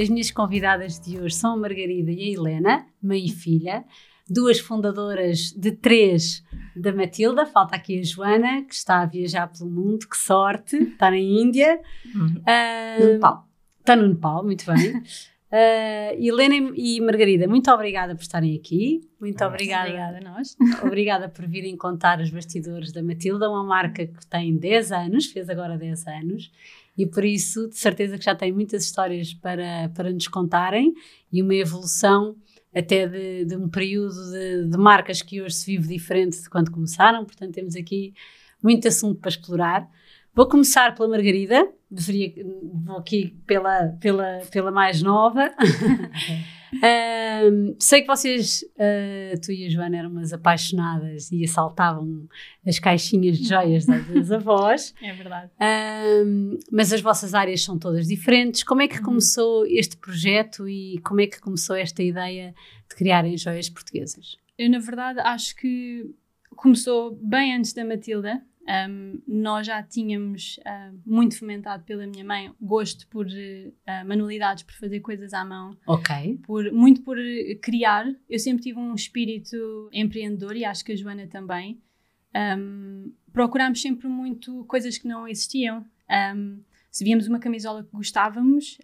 As minhas convidadas de hoje são a Margarida e a Helena, mãe e filha, duas fundadoras de três da Matilda. Falta aqui a Joana, que está a viajar pelo mundo, que sorte, está na Índia. Uhum. Uh, no Nepal. Está no Nepal, muito bem. Uh, Helena e Margarida, muito obrigada por estarem aqui. Muito obrigada. Obrigada a nós. Obrigada por virem contar os bastidores da Matilda, uma marca que tem 10 anos, fez agora 10 anos, e por isso, de certeza que já tem muitas histórias para, para nos contarem e uma evolução até de, de um período de, de, marcas que hoje se vive diferente de quando começaram, portanto temos aqui muito assunto para explorar. Vou começar pela Margarida, deveria, vou aqui pela, pela, pela mais nova. um, sei que vocês, uh, tu e a Joana, eram umas apaixonadas e assaltavam as caixinhas de joias das avós. É verdade. Mas as vossas áreas são todas diferentes. Como é que uhum. começou este projeto e como é que começou esta ideia de criarem joias portuguesas? Eu, na verdade, acho que começou bem antes da Matilda. Um, nós já tínhamos uh, muito fomentado pela minha mãe gosto por uh, manualidades, por fazer coisas à mão. Ok. Por, muito por criar. Eu sempre tive um espírito empreendedor e acho que a Joana também. Um, procurámos sempre muito coisas que não existiam. Um, se víamos uma camisola que gostávamos,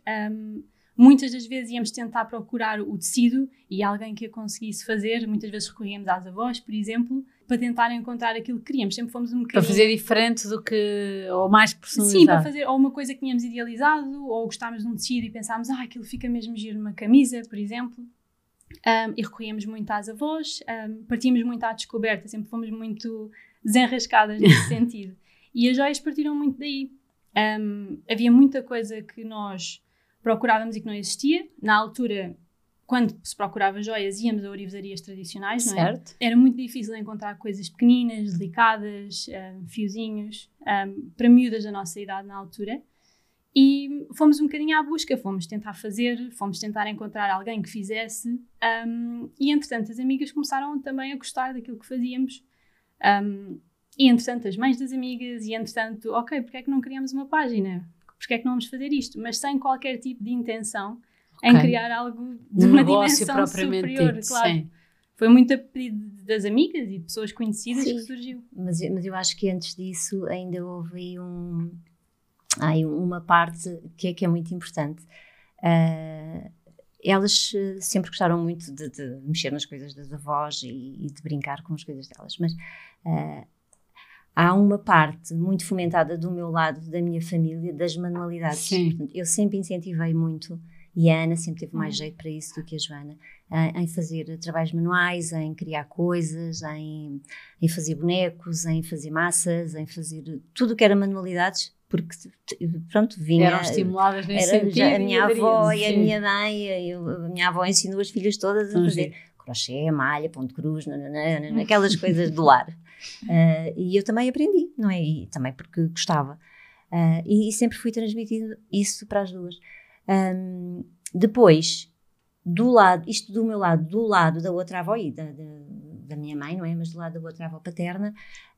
muitas das vezes íamos tentar procurar o tecido e alguém que a conseguisse fazer. Muitas vezes recorríamos às avós, por exemplo para tentar encontrar aquilo que queríamos. Sempre fomos um bocadinho... Para fazer diferente do que... ou mais personalizado. Sim, para fazer ou uma coisa que tínhamos idealizado, ou gostávamos de um tecido e pensámos, ah, aquilo fica mesmo giro numa camisa, por exemplo. Um, e recorríamos muito às avós, um, partíamos muito à descoberta, sempre fomos muito desenrascadas nesse sentido. E as joias partiram muito daí. Um, havia muita coisa que nós procurávamos e que não existia. Na altura quando se procurava joias, íamos a orivesarias tradicionais, não é? Certo. Era muito difícil encontrar coisas pequeninas, delicadas, um, fiozinhos, um, para miúdas da nossa idade na altura. E fomos um bocadinho à busca, fomos tentar fazer, fomos tentar encontrar alguém que fizesse. Um, e entretanto, as amigas começaram também a gostar daquilo que fazíamos. E entretanto, as mães das amigas, e entretanto, ok, porque é que não criamos uma página? Porque é que não vamos fazer isto? Mas sem qualquer tipo de intenção okay. em criar algo de um uma dimensão superior, dito, claro. Sim. Foi muito a pedido das amigas e de pessoas conhecidas sim. que surgiu. Mas, mas eu acho que antes disso ainda houve um, aí uma parte que é, que é muito importante. Uh, elas eh, sempre gostaram muito de, de, mexer nas coisas das avós e, e, de brincar com as coisas delas, mas uh, há uma parte muito fomentada do meu lado, da minha família, das manualidades. Portanto, eu sempre incentivei muito e a Ana sempre teve mais hum. jeito para isso do que a Joana, em fazer trabalhos manuais, em criar coisas, em, em fazer bonecos, em fazer massas, em fazer tudo o que era manualidades, porque pronto, vinha. Eram estimuladas nesse era, sentido. a minha avó e a minha mãe, eu, a minha avó ensinou as filhas todas a fazer crochê, malha, ponto cruz, nananana, aquelas coisas do lar. Uh, e eu também aprendi, não é? E também porque gostava. Uh, e, e, sempre fui transmitindo isso para as duas. Um, depois, do lado, isto do meu lado, do lado da outra avó e da, da, da minha mãe, não é? Mas do lado da outra avó paterna,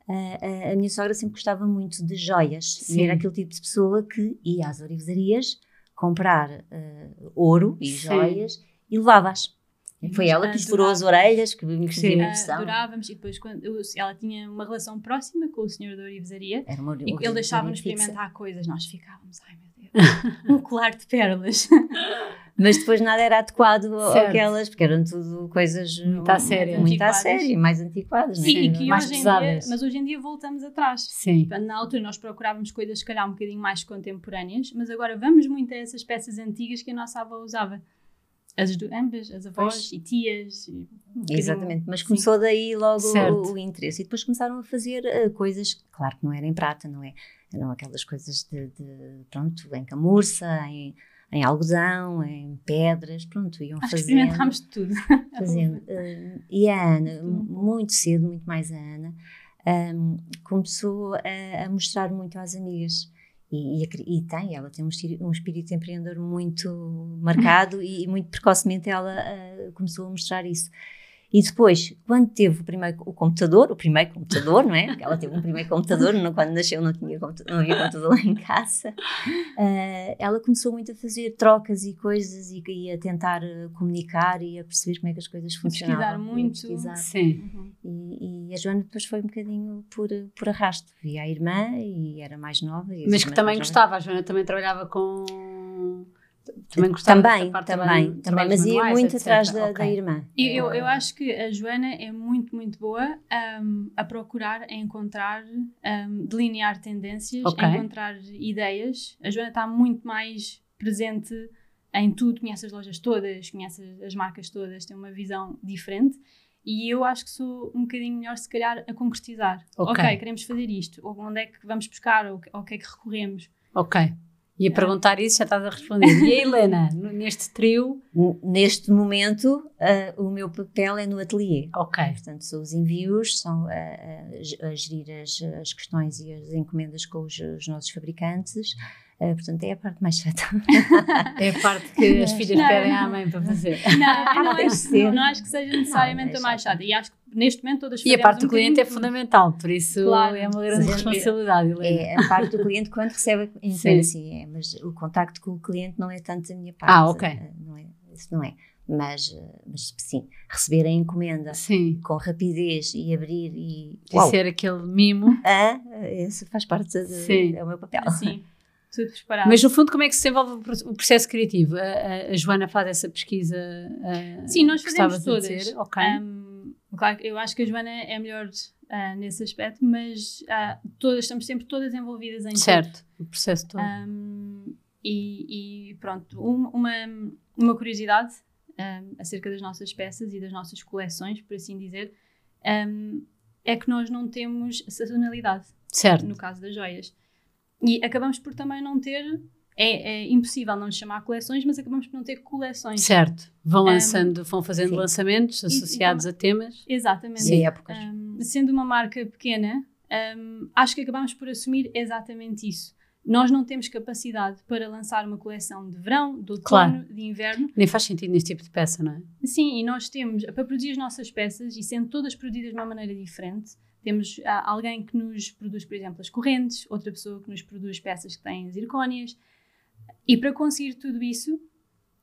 a, a minha sogra sempre gostava muito de joias. Sim. E era aquele tipo de pessoa que ia às orivesarias comprar uh, ouro e Sim. joias e levava-as. Foi ela que furou as orelhas, que me fazia impressão. Adorávamos, e depois quando eu, ela tinha uma relação próxima com o senhor da orivesaria, Era uma, e ele deixava-nos experimentar coisas, nós ficávamos, ai meu um colar de pérolas. Mas depois nada era adequado àquelas, porque eram tudo coisas muito à séria, muito à séria, mais antiquadas, Sim, né? que mais hoje pesadas. Dia, mas hoje em dia voltamos atrás. Sim. Na altura nós procurávamos coisas, se calhar, um bocadinho mais contemporâneas, mas agora vamos muito a essas peças antigas que a nossa avó usava. As do, ambas, as avós pois. e tias. E um Exatamente, mas começou Sim. daí logo o, o, interesse. E depois começaram a fazer uh, coisas, claro que não era em prata, não é? eram aquelas coisas de, de pronto, em camurça, em, em algodão, em pedras, pronto, iam Acho fazendo. experimentámos de tudo. fazendo. Uh, e a Ana, muito cedo, muito mais a Ana, um, começou a, a, mostrar muito às amigas. E, e, e, tem, ela tem um um espírito empreendedor muito marcado e, e, muito precocemente ela uh, começou a mostrar isso. E depois, quando teve o primeiro o computador, o primeiro computador, não é? Porque ela teve um primeiro computador, não, quando nasceu não, tinha não havia computador lá em casa, uh, ela começou muito a fazer trocas e coisas e, e, a tentar eh, comunicar e a perceber como é que as coisas funcionavam. Pesquisar muito. Pesquisar. Sim. Uhum. E, e, a Joana depois foi um bocadinho por, por arrasto. Via a irmã e era mais nova. Mas que também gostava, a Joana também trabalhava com também gostava também, também, também, mas ia muito etc. atrás da, okay. da irmã. Eu, eu acho que a Joana é muito, muito boa um, a procurar, a encontrar, um, delinear tendências, okay. a encontrar ideias. A Joana está muito mais presente em tudo, conhece as lojas todas, conhece as marcas todas, tem uma visão diferente. E eu acho que sou um bocadinho melhor, se calhar, a concretizar. Ok, okay queremos fazer isto. Ou onde é que vamos buscar? Ou o que é que recorremos? Ok. Ia é. perguntar isso, já estás a responder. E a Helena, neste trio? Neste momento, uh, o meu papel é no ateliê. Ok. Portanto, são os envios, são a, a, a gerir as, as, questões e as encomendas com os, os nossos fabricantes. Uh, portanto, é a parte mais chata. é a parte que as filhas não, pedem à mãe para fazer. Não, não, não, acho, não acho que seja necessariamente a mais chata. E acho que neste momento todas E a parte do um cliente é fundamental, por isso claro, é uma grande responsabilidade. É, a parte do cliente quando recebe a encomenda, sim, é, mas o contacto com o cliente não é tanto a minha parte. Ah, ok. Eh, não é, isso não é. Mas, eh, mas sim, receber a encomenda sim. com rapidez e abrir e. E ser aquele mimo. Ah, esse faz parte do sim. é o meu papel. Sim tudo. Mas no fundo, como é que se desenvolve o processo criativo? A, a, a Joana faz essa pesquisa? A, Sim, nós fazemos todas. Ok. Um, claro, eu acho que a Joana é melhor uh, nesse aspecto, mas uh, todas, estamos sempre todas envolvidas em Certo, tudo. o processo todo. Um, e, e, pronto, um, uma, uma curiosidade um, acerca das nossas peças e das nossas coleções, por assim dizer, é que nós não temos sazonalidade. Certo. No caso das joias. E acabamos por também não ter. É, é, impossível não chamar coleções, mas acabamos por não ter coleções. Certo. Vão lançando, um, vão fazendo sim. lançamentos associados e, e, a temas. Exatamente. Sim, épocas. Um, sendo uma marca pequena, um, acho que acabamos por assumir exatamente isso. Nós não temos capacidade para lançar uma coleção de verão, de outono, claro. de inverno. Nem faz sentido neste tipo de peça, não é? Sim, e nós temos, para produzir as nossas peças, e sendo todas produzidas de uma maneira diferente, temos ah, alguém que nos produz, por exemplo, as correntes, outra pessoa que nos produz peças que têm zircónias. E para conseguir tudo isso,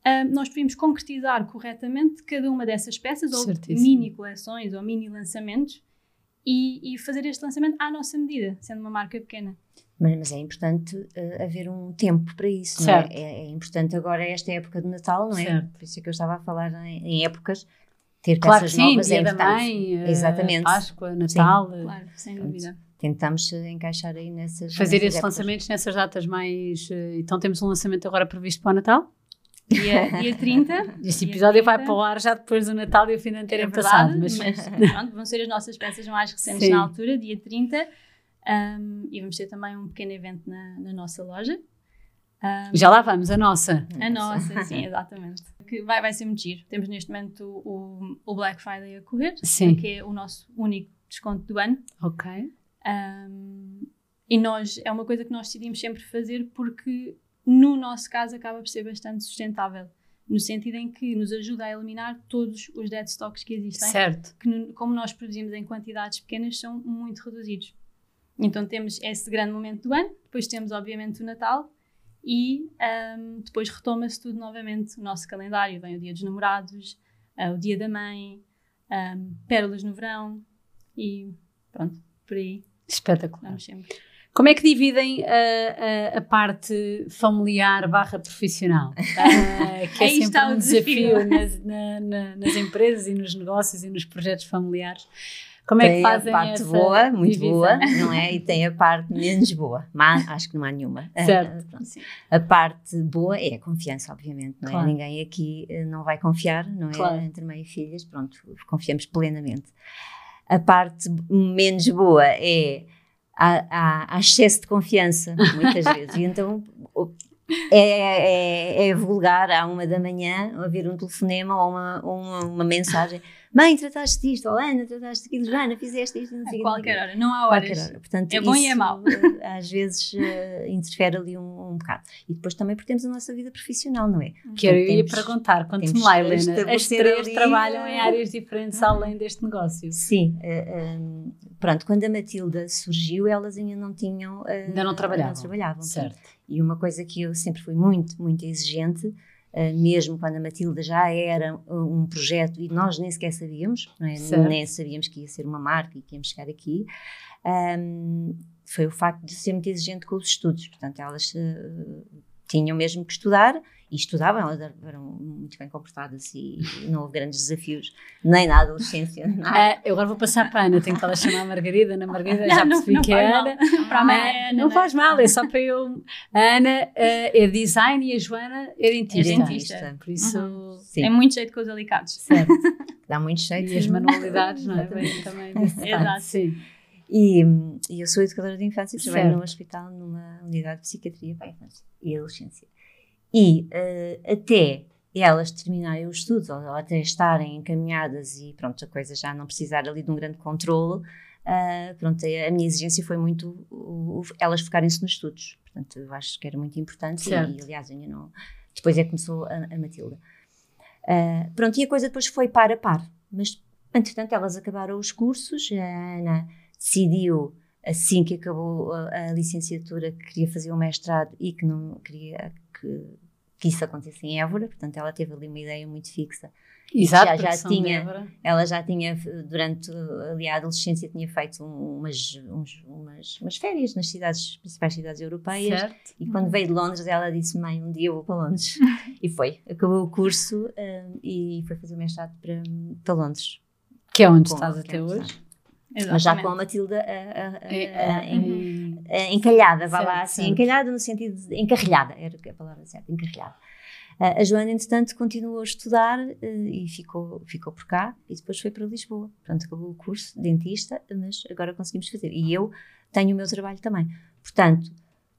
ah, nós preferimos concretizar corretamente cada uma dessas peças, ou mini coleções, ou mini lançamentos, e, e, fazer este lançamento à nossa medida, sendo uma marca pequena. Mas, mas é importante uh, haver um tempo para isso, certo. não é? é? é? importante agora esta época de Natal, não é? Certo. Por isso é que eu estava a falar em, em épocas ter claro peças sim, novas dia é da mãe, eh, Exatamente. Páscoa, Natal. Sim. Claro, sem dúvida. Tentamos encaixar aí nessas. Fazer nessas esses lançamentos nessas datas mais. Eh, então temos um lançamento agora previsto para o Natal? Dia, dia 30. Este episódio 30. vai para o ar já depois do Natal e o fim de ano é passado. Mas, mas pronto, vão ser as nossas peças mais recentes Sim. na altura, dia 30. Um, e vamos ter também um pequeno evento na, na nossa loja. Um, Já lá vamos, a nossa. A nossa, sim, exatamente. Que vai, vai ser muito giro. Temos neste momento o, o Black Friday a correr, sim. que é o nosso único desconto do ano. Ok. Um, e nós, é uma coisa que nós decidimos sempre fazer porque, no nosso caso, acaba por ser bastante sustentável. No sentido em que nos ajuda a eliminar todos os dead stocks que existem. Certo. Que, como nós produzimos em quantidades pequenas, são muito reduzidos. Então temos esse grande momento do ano, depois temos, obviamente, o Natal e um, depois retoma-se tudo novamente o nosso calendário. Vem o dia dos namorados, uh, o dia da mãe, um, pérolas no verão e pronto, por aí. Espetacular. Vamos sempre. Como é que dividem a, a, a parte familiar barra profissional? Uh, que é sempre um desafio, desafio nas, na, na, nas empresas e nos negócios e nos projetos familiares. Como tem é que fazem a parte boa, muito divisão? boa, não é? E tem a parte menos boa. Mas acho que não há nenhuma. Certo. a parte boa é a confiança, obviamente, não é? Claro. Ninguém aqui eh, não vai confiar, não é? Claro. Entre mãe e filhas, pronto, confiamos plenamente. A parte menos boa é há, há, há excesso de confiança, muitas vezes. E então é, é, é, vulgar à uma da manhã haver um telefonema ou uma, uma, uma mensagem mãe, trataste disto, ou Ana, trataste aquilo, Joana, fizeste isto, não sei A qualquer hora, não há horas. Hora. Portanto, é bom e é mau. Eh, às vezes uh, interfere ali um, um bocado. E depois também porque temos a nossa vida profissional, não é? Que eu ia perguntar, conte-me lá, Helena, as três ali, trabalham em áreas diferentes além deste negócio. Sim, uh, eh, um, pronto, quando a Matilda surgiu, elas ainda não tinham... Uh, ainda não trabalhavam. Não trabalhavam. Certo. E uma coisa que eu sempre fui muito, muito exigente mesmo quando a Matilda já era um projeto e nós nem sequer sabíamos, é? nem sabíamos que ia ser uma marca e que íamos chegar aqui, um, foi o facto de ser muito exigente com os estudos. Portanto, elas uh, tinham mesmo que estudar e estudavam, elas eram muito bem comportadas e não houve grandes desafios, nem na adolescência. Nada. Uh, eu agora vou passar para a Ana, tenho que ela chamar a Margarida, Ana Margarida, já percebi não, não que é Ana. Para a Ana, não, não faz mal, é só para eu. A Ana uh, é design e a Joana é dentista. É dentista. Por isso. Uhum. É muito jeito com os alicados. Certo. Dá muito jeito. E as manualidades, não é? também. Exato. Sim. E, e, eu sou educadora de infância e trabalho num hospital, numa unidade de psiquiatria para a infância e adolescência. E uh, até elas terminarem os estudos, ou, ou, até estarem encaminhadas e pronto, a coisa já não precisar ali de um grande controle, uh, pronto, a minha exigência foi muito uh, elas focarem-se nos estudos. Portanto, eu acho que era muito importante e, aliás, ainda não... Depois é que começou a, a Matilda. Uh, pronto, e a coisa depois foi par a par. Mas, entretanto, elas acabaram os cursos, a Ana decidiu assim que acabou a, a, licenciatura que queria fazer o mestrado e que não queria que, que isso acontecesse em Évora, portanto ela teve ali uma ideia muito fixa. Exato, já, já tinha, ela já tinha durante ali a adolescência tinha feito umas, uns, umas, umas férias nas cidades, principais cidades europeias. Certo. e quando veio de Londres ela disse mãe um dia eu vou para Londres. E foi, acabou o curso uh, e foi fazer o mestrado para, para Londres. Que é onde estás até hoje Exatamente. mas já com a Matilda encalhada, vá lá assim, encalhada no sentido de encarrilhada, era a palavra certa, encarrilhada. a Joana, entretanto, continuou a estudar uh, e ficou, ficou por cá e depois foi para Lisboa. Pronto, acabou o curso, dentista, mas agora conseguimos fazer. E eu tenho o meu trabalho também. Portanto,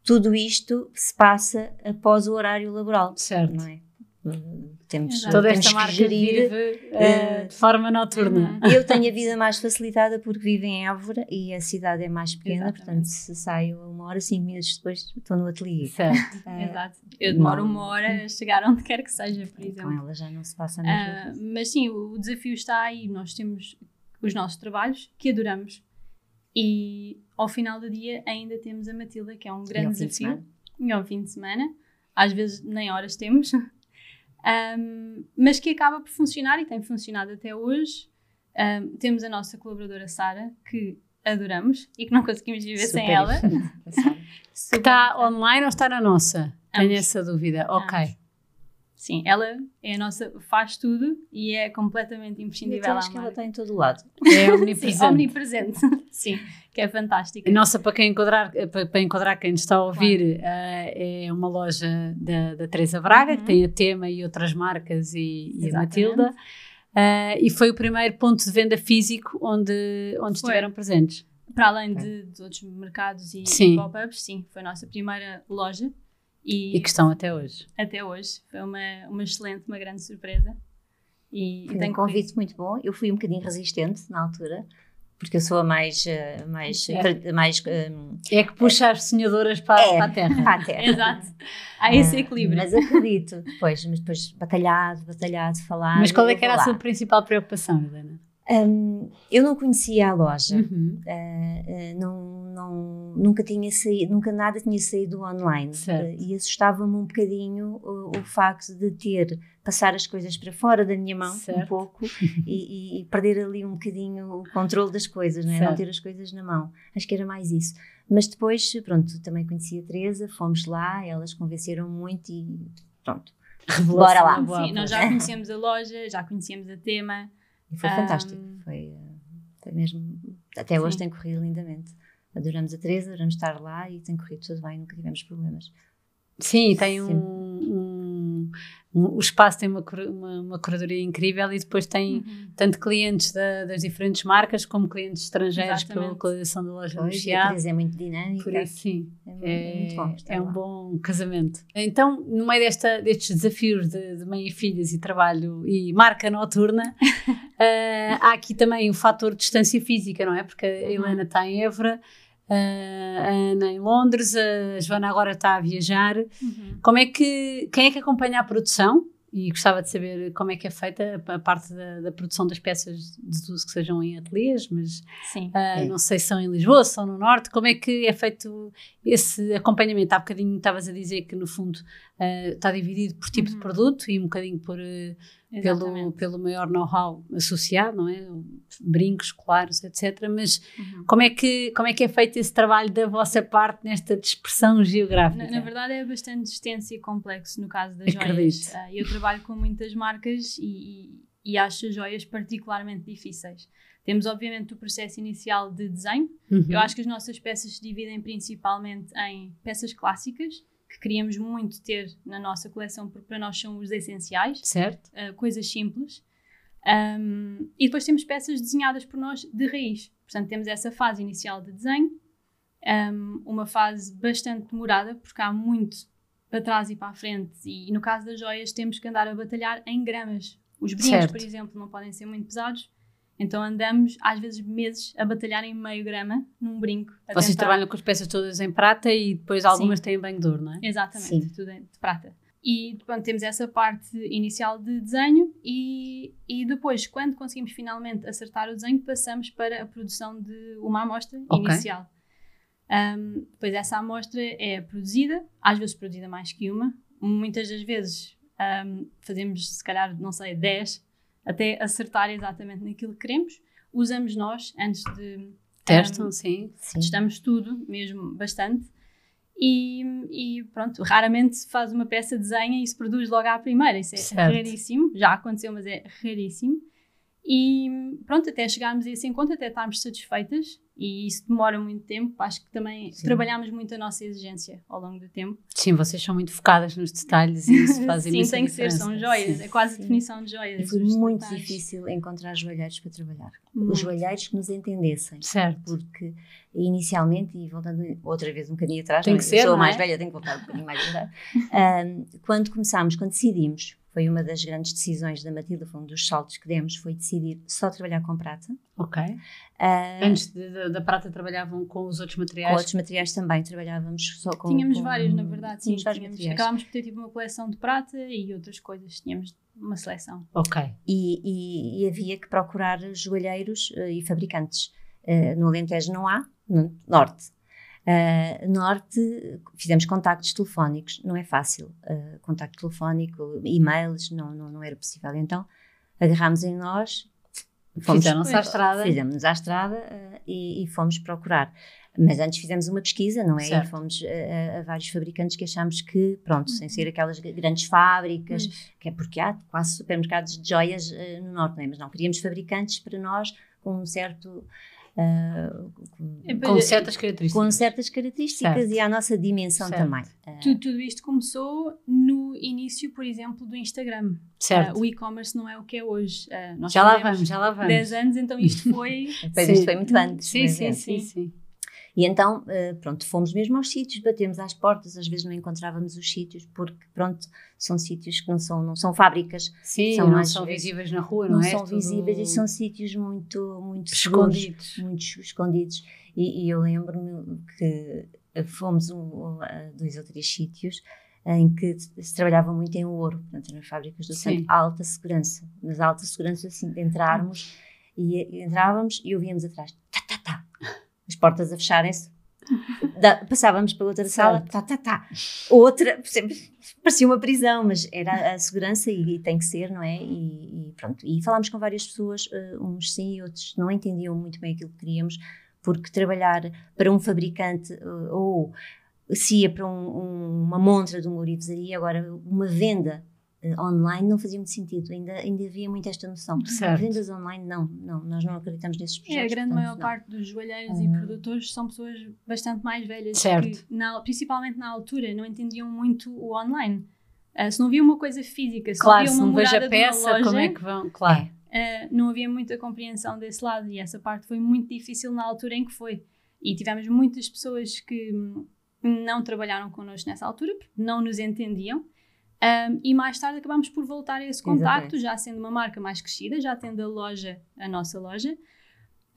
tudo isto se passa após o horário laboral. Certo. Não é? Temos, Toda temos esta marca gerir, vive uh, de forma noturna. Uhum. Eu tenho a vida mais facilitada porque vivo em Évora e a cidade é mais pequena, Exatamente. portanto, se saio uma hora, cinco minutos depois estou no ateliê. Certo. Uh, Exato. Eu demoro uma hora a chegar onde quer que seja, por exemplo. Com ela já não se passa a uh, Mas sim, o desafio está aí. Nós temos os nossos trabalhos que adoramos e ao final do dia ainda temos a Matilda, que é um grande desafio. E ao fim de semana. Às vezes nem horas temos, um, mas que acaba por funcionar e tem funcionado até hoje. Um, temos a nossa colaboradora Sara, que adoramos e que não conseguimos viver Super sem ela. que está online ou está na nossa? Tenho essa dúvida. Ok. Sim, ela é a nossa, faz tudo e é completamente imprescindível. Eu acho que ela está em todo lado. É omnipresente. Sim, omnipresente. Sim, que é fantástica. A nossa, para quem enquadrar, para enquadrar quem está a ouvir, claro. uh, é uma loja da, da Teresa Braga, uhum. que tem a Tema e outras marcas e, e a Matilda. Uh, e foi o primeiro ponto de venda físico onde, onde estiveram presentes. Para além de, de outros mercados e, e pop-ups, sim, foi a nossa primeira loja. E, e, que estão até hoje. Até hoje. Foi uma, uma excelente, uma grande surpresa. E, Foi um convite muito bom. Eu fui um bocadinho resistente na altura, porque eu sou a mais. Eh, mais, é. mais um, é que puxa as sonhadoras para, é, para, a terra. Para a terra. Exato. Há esse ah, equilíbrio. Mas acredito, depois, mas depois batalhado, batalhado, falar. Mas qual é que era a sua principal preocupação, Helena? Um, eu não conhecia a loja, uhum. uh, uh, não, não, nunca tinha saído, nunca nada tinha saído online uh, e assustava-me um bocadinho o, o, facto de ter passar as coisas para fora da minha mão certo. um pouco e, e, perder ali um bocadinho o controle das coisas, não, é? não ter as coisas na mão. Acho que era mais isso. Mas depois, pronto, também conheci a Teresa, fomos lá, elas convenceram muito e pronto. Bora lá. Sim, nós já conhecíamos a loja, já conhecíamos a tema. E foi um, fantástico. Foi, foi mesmo. Até hoje sim. tem corrido lindamente. Adoramos a Teresa, adoramos estar lá e tem corrido tudo bem, nunca tivemos problemas. Sim, tem um, o espaço tem uma, uma, uma, curadoria incrível e depois tem uhum. tanto clientes da, das diferentes marcas como clientes estrangeiros Exatamente. pela localização da loja pois, no A é muito dinâmica. Por isso, sim. É, é, muito bom, é um bom casamento. Então, no meio desta, destes desafios de, de mãe e filhas e trabalho e marca noturna, uh, há aqui também o fator distância física, não é? Porque a uhum. Helena está em Évora a Ana em Londres, a Joana agora está a viajar. Uhum. Como é que, quem é que acompanha a produção? E gostava de saber como é que é feita a parte da, da produção das peças de uso que sejam em ateliês, mas uh, é. não sei se são em Lisboa, se são no Norte, como é que é feito esse acompanhamento? Há bocadinho estavas a dizer que no fundo uh, está dividido por tipo uhum. de produto e um bocadinho por uh, pelo, pelo maior know-how associado, não é? Brincos, colares, etc. Mas uhum. como, é que, como é que é feito esse trabalho da vossa parte nesta dispersão geográfica? Na, na verdade é bastante extenso e complexo no caso das Acredito. joias. Uh, eu trabalho com muitas marcas e, e, e acho as joias particularmente difíceis. Temos, obviamente, o processo inicial de desenho. Uhum. Eu acho que as nossas peças se dividem principalmente em peças clássicas, que queríamos muito ter na nossa coleção, porque para nós são os essenciais. Certo. Uh, coisas simples. Um, e depois temos peças desenhadas por nós de raiz. Portanto, temos essa fase inicial de desenho, um, uma fase bastante demorada, porque há muito para trás e para a frente. E, e, no caso das joias, temos que andar a batalhar em gramas. Os brincos, certo. por exemplo, não podem ser muito pesados. Então andamos, às vezes, meses a batalhar em meio grama num brinco. Vocês tentar... trabalham com as peças todas em prata e depois algumas Sim. têm banho de ouro, não é? Exatamente, Sim. tudo de prata. E pronto, temos essa parte inicial de desenho e, e depois, quando conseguimos finalmente acertar o desenho, passamos para a produção de uma amostra okay. inicial. Um, depois essa amostra é produzida, às vezes produzida mais que uma, muitas das vezes um, fazemos se calhar, não sei, 10 até acertar exatamente naquilo que queremos. Usamos nós antes de. Testam, um, sim. Testamos tudo, mesmo bastante. E, e, pronto, raramente se faz uma peça, desenha e se produz logo à primeira. Isso é certo. raríssimo. Já aconteceu, mas é raríssimo. E pronto, até chegarmos a esse encontro, até estarmos satisfeitas e isso demora muito tempo. Acho que também Sim. trabalhamos muito a nossa exigência ao longo do tempo. Sim, vocês são muito focadas nos detalhes e isso faz Sim, tem que ser, são joias, Sim. é quase a definição de joias. E foi muito detalhes. difícil encontrar joalheiros para trabalhar. Muito. Os joalheiros que nos entendessem. Certo. Porque inicialmente, e voltando outra vez um bocadinho atrás, tem que ser, sou é? mais velha, tenho que voltar um bocadinho mais atrás. um, quando começámos, quando decidimos foi uma das grandes decisões da Matilda, foi um dos saltos que demos, foi decidir só trabalhar com prata. Ok. Uh, Antes da prata trabalhavam com os outros materiais? Com outros materiais também, trabalhávamos só com... Tínhamos com, vários, na verdade, sim, tínhamos, tínhamos acabámos por ter tipo uma coleção de prata e outras coisas, tínhamos uma seleção. Ok. E, e, e havia que procurar joalheiros uh, e fabricantes. Uh, no Alentejo não há, no Norte Uh, norte, fizemos contactos telefónicos, não é fácil. Uh, contacto telefónico, e-mails, não, não, não era possível. Então, agarrámos em nós, fomos Fizemos à estrada. Fizemos à estrada uh, e, e, fomos procurar. Mas antes fizemos uma pesquisa, não é? Certo. E fomos a, a, vários fabricantes que achámos que, pronto, sem ser aquelas grandes fábricas, uhum. que é porque há quase supermercados de joias no Norte, não é? Mas não, queríamos fabricantes para nós com um certo Uh, com, certas características. Com certas características certo. e a nossa dimensão certo. também. Uh, tudo, tudo, isto começou no início, por exemplo, do Instagram. Certo. Uh, o e-commerce não é o que é hoje. já lá vamos, já lá vamos. 10 anos, então isto foi. Depois isto foi muito antes. Sim, sim, é. sim, sim. E então, uh, pronto, fomos mesmo aos sítios, batemos às portas, às vezes não encontrávamos os sítios, porque, pronto, são sítios que não são, não são fábricas. Sim, são não são vezes, visíveis na rua, não, não é? Não são visíveis e são sítios muito, muito escondidos. Seguros, muito escondidos. E, e eu lembro-me que fomos um, a dois ou três sítios em que se trabalhava muito em ouro, portanto, nas fábricas do centro, alta segurança. Mas alta segurança, assim, de entrarmos e entrávamos e ouvíamos atrás, as portas a fecharem-se. Passávamos para outra sala, tá, tá, tá. Outra, parecia uma prisão, mas era a segurança e, e tem que ser, não é? E, e, pronto. E falámos com várias pessoas, uh, uns sim e outros não entendiam muito bem aquilo que queríamos, porque trabalhar para um fabricante uh, ou se ia para um, um, uma montra de uma orivesaria, agora uma venda online não fazia muito sentido, ainda, ainda havia muito esta noção. Certo. Vendas online, não, não, nós não acreditamos nesses projetos. É, a grande portanto, maior não. parte dos joalheiros e produtores são pessoas bastante mais velhas, certo. que, na, principalmente na altura, não entendiam muito o online. Uh, se não havia uma coisa física, se claro, não havia uma se não vejo morada a peça, de uma loja, como é que vão? Claro. uh, não havia muita compreensão desse lado e essa parte foi muito difícil na altura em que foi. E tivemos muitas pessoas que hum, não trabalharam connosco nessa altura, porque não nos entendiam. Um, e mais tarde acabámos por voltar a esse contacto, Exatamente. já sendo uma marca mais crescida, já tendo a loja, a nossa loja,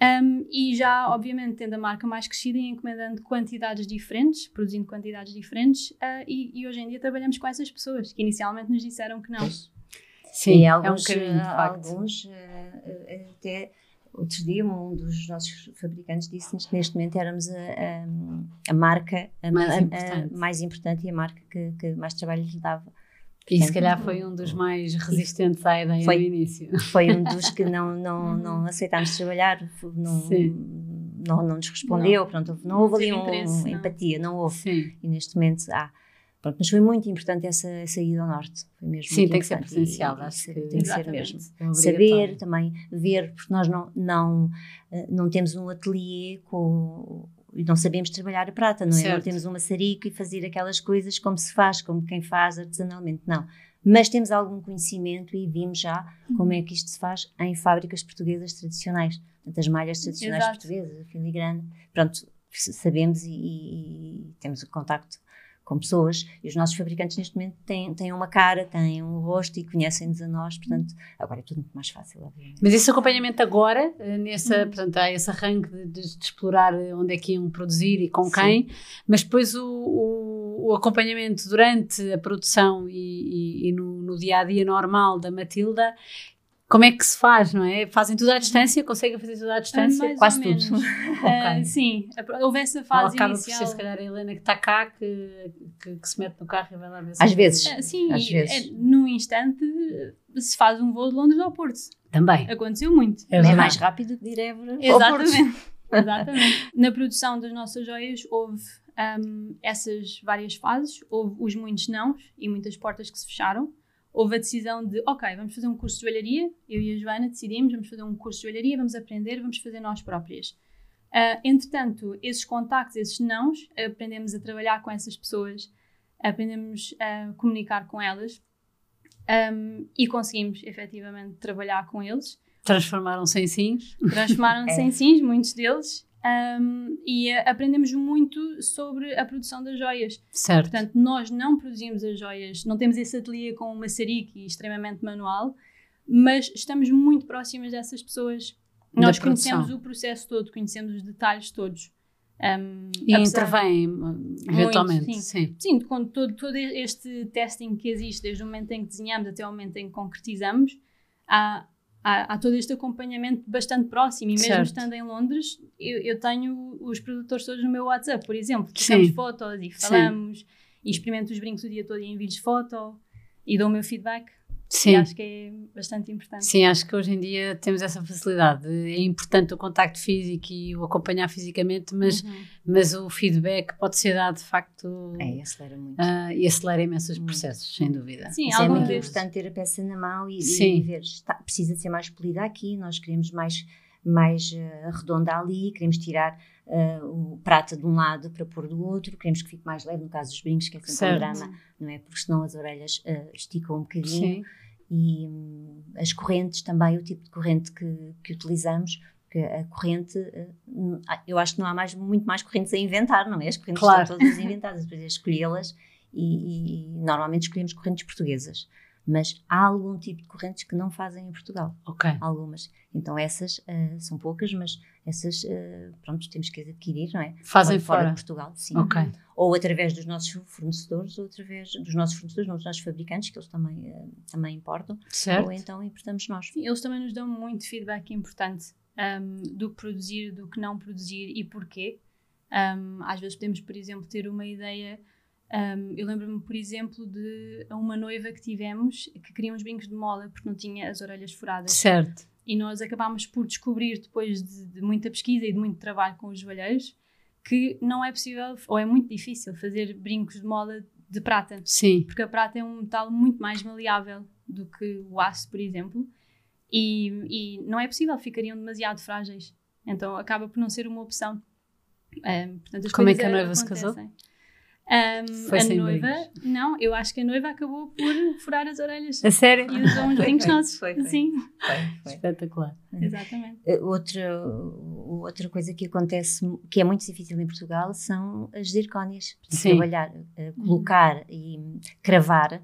um, e já, obviamente, tendo a marca mais crescida e encomendando quantidades diferentes, produzindo quantidades diferentes, uh, e, e hoje em dia trabalhamos com essas pessoas que inicialmente nos disseram que não. Sim, e é um alguns, caminho, de eh, facto. alguns eh, até outro dia um dos nossos fabricantes disse-nos que neste momento éramos a, a, a marca a, Mais a- a- importante. mais importante e a marca que, que mais trabalho lhe dava. E se calhar foi um dos mais resistentes à ideia Foi. no início. Foi um dos que não, não, não aceitámos trabalhar, não, não, não nos respondeu, pronto, não houve ali um, não. empatia, não houve. Sim. E neste momento há. Pronto, mas foi muito importante essa, essa ida ao norte. Foi mesmo Sim, tem que ser presencial, e- acho que tem que ser mesmo. É saber também, ver, porque nós não, não, eh, não temos um ateliê com, e não sabemos trabalhar a prata, não é? Não Certo. temos uma sarica e fazer aquelas coisas como se faz, como quem faz artesanalmente, não. Mas temos algum conhecimento e vimos já como é que isto se faz em fábricas portuguesas tradicionais. Portanto, as malhas tradicionais Exato. portuguesas, a filigrana, pronto, sabemos e, e- e temos o contacto com pessoas e os nossos fabricantes neste momento têm, têm uma cara, têm um rosto e conhecem-nos a nós, portanto, agora é tudo muito mais fácil, obviamente. Mas esse acompanhamento agora, eh, nessa, Uhum. portanto, há esse arranque de, de- de explorar eh, onde é que iam produzir e com Sim. quem, mas depois o, o- o acompanhamento durante a produção e, e- e no, no dia a dia normal da Matilda, como é que se faz, não é? Fazem tudo à distância? Conseguem fazer tudo à distância? mais quase ou menos. tudo. Ah, Ok. sim, a- houve essa fase acaba por ser, inicial. se calhar, a Helena que está cá, que, que, que se mete no carro e vai lá ver se Às vezes. Ah, sim, Às e, vezes. é, num instante se faz um voo de Londres ao Porto. Também. Aconteceu muito. É É, mais rápido que ir a Évora ao Porto. Exatamente. Exatamente. Na produção das nossas joias houve hum, essas várias fases, houve os muitos nãos e muitas portas que se fecharam. Houve a decisão de, ok, vamos fazer um curso de joalharia. Eu e a Joana decidimos, vamos fazer um curso de joalharia, vamos aprender, vamos fazer nós próprias. Ah, entretanto, esses contactos, esses nãos, aprendemos a trabalhar com essas pessoas, aprendemos a comunicar com elas hum, e conseguimos efetivamente trabalhar com eles Transformaram-se em sims. transformaram-se É. em sims, muitos deles, um, e aprendemos muito sobre a produção das joias. Certo. Portanto, nós não produzimos as joias, não temos esse ateliê com uma sarique extremamente manual, mas estamos muito próximas dessas pessoas. Da Nós produção. conhecemos o processo todo, conhecemos os detalhes todos. Um, E intervêm, eh, eventualmente. sim. sim. Sim, com todo, todo este testing que existe, desde o momento em que desenhamos até o momento em que concretizamos, há, há, há todo este acompanhamento bastante próximo. E mesmo Certo. estando em Londres, eu, eu tenho os produtores todos no meu WhatsApp, por exemplo. Sim. Tiramos fotos e Sim. falamos, e experimento os brincos o dia todo e envio-lhes foto e dou o meu feedback. E Sim. acho que é bastante importante. Sim, acho que hoje em dia temos essa facilidade. É importante o contacto físico e o acompanhar fisicamente, mas, Uhum. mas o feedback pode ser dado de facto É, acelera muito. ah, e acelera imensos processos, sem dúvida. Sim, é muito importante ter a peça na mão e, Sim. e ver, está, precisa de ser mais polida aqui, nós queremos mais, mais eh, redonda ali, queremos tirar eh, o prata de um lado para pôr do outro, queremos que fique mais leve, no caso dos brincos, que é sempre Certo. um drama, não é? Porque senão as orelhas eh, esticam um bocadinho Sim, e hum, as correntes também, o tipo de corrente que, que utilizamos, que a corrente, eu acho que não há mais, muito mais correntes a inventar, não é? As correntes Claro. estão todas inventadas, depois é escolhê-las e, e normalmente escolhemos correntes portuguesas. Mas há algum tipo de correntes que não fazem em Portugal, ok. algumas. Então essas eh, são poucas, mas essas, eh, pronto, temos que adquirir, não é? Fazem fora, fora. de Portugal, sim. Ok. Ou através dos nossos fornecedores, ou através dos nossos fornecedores, não dos nossos fabricantes, que eles também, eh, também importam Certo. ou então importamos nós. Sim, eles também nos dão muito feedback importante um, do que produzir, do que não produzir e porquê. Um, às vezes podemos, por exemplo, ter uma ideia. Um, eu lembro-me, por exemplo, de uma noiva que tivemos que queria uns brincos de mola porque não tinha as orelhas furadas. Certo. E nós acabámos por descobrir, depois de, de muita pesquisa e de muito trabalho com os joalheiros, que não é possível, ou é muito difícil, fazer brincos de mola de prata Sim. porque a prata é um metal muito mais maleável do que o aço, por exemplo, e, e não é possível, ficariam demasiado frágeis. Então acaba por não ser uma opção. Ahm, portanto, Como é que a noiva se casou? Um, Foi a sem noiva, brincos. não, eu acho que a noiva acabou por furar as orelhas A sério? e usou uns brincos nossos. foi, foi. Sim, Foi, foi. Espetacular. exatamente. Uh, Outra, outra coisa que acontece, que é muito difícil em Portugal, são as zircónias. Sim. Trabalhar, uh, colocar e cravar,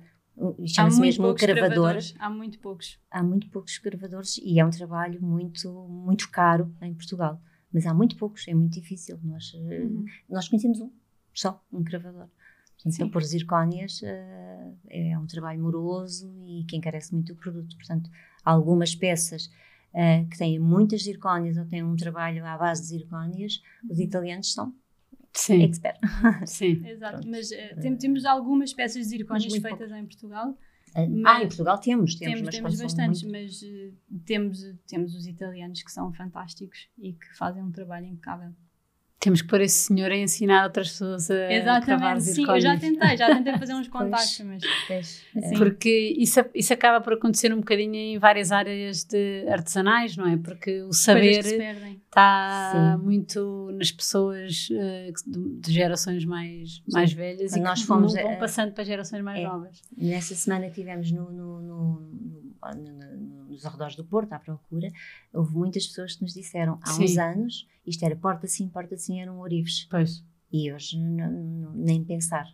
chama-se mesmo um cravador. gravadores. Há muito poucos. Há muito poucos gravadores e é um trabalho muito, muito caro em Portugal. Mas há muito poucos, é muito difícil. Nós, uh, Uhum. nós conhecemos um, só, um cravador. Portanto, Sim. pôr zircónias uh, é um trabalho moroso e que encarece muito o produto. Portanto, algumas peças uh, que têm muitas zircónias ou têm um trabalho à base de zircónias, os italianos são Sim, expert. sim. Exato, Pronto. mas tem- temos algumas peças de zircónias feitas em Portugal. ah, em Portugal temos, temos, Temos, mas temos bastantes, muito- mas eh, temos, temos os italianos que são fantásticos e que fazem um trabalho impecável. Temos que pôr esse senhor a ensinar outras pessoas a cravar Exatamente, sim, eu já tentei, já tentei fazer uns contactos, mas Pois, Sim. Porque isso, isso acaba por acontecer um bocadinho em várias áreas de artesanais, não é? Porque o saber está Sim. muito nas pessoas que- de, de gerações mais, mais velhas Quando e nós fomos não vão a- passando para gerações mais É. novas. Nessa semana que tivemos no- no- no- nos arredores do Porto, à procura, houve muitas pessoas que nos disseram há uns Sim. anos isto era porta sim, porta sim, eram orives. Pois. E hoje nem pensar,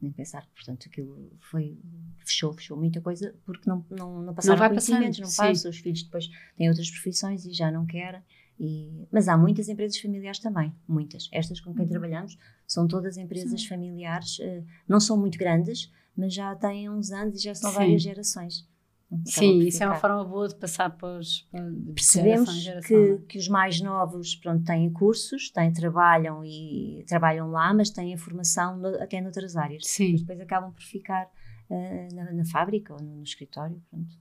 nem pensar. Portanto, aquilo foi, fechou, fechou muita coisa porque não, não, não passaram vai conhecimentos, passando, não sim. passam. Os filhos depois têm outras profissões e já não querem. E, mas há muitas empresas familiares também, muitas. Estas com quem Uhum. trabalhamos são todas empresas Sim. familiares, eh, não são muito grandes, mas já têm uns anos e já são Sim. várias gerações. Acabam Sim, isso é uma forma boa de passar para os. geração Percebemos em geração, que, é? que os mais novos pronto, têm cursos, têm, trabalham e trabalham lá, mas têm a formação no- até noutras áreas. Sim. Mas depois acabam por ficar eh, na, na fábrica ou no, no escritório. Pronto.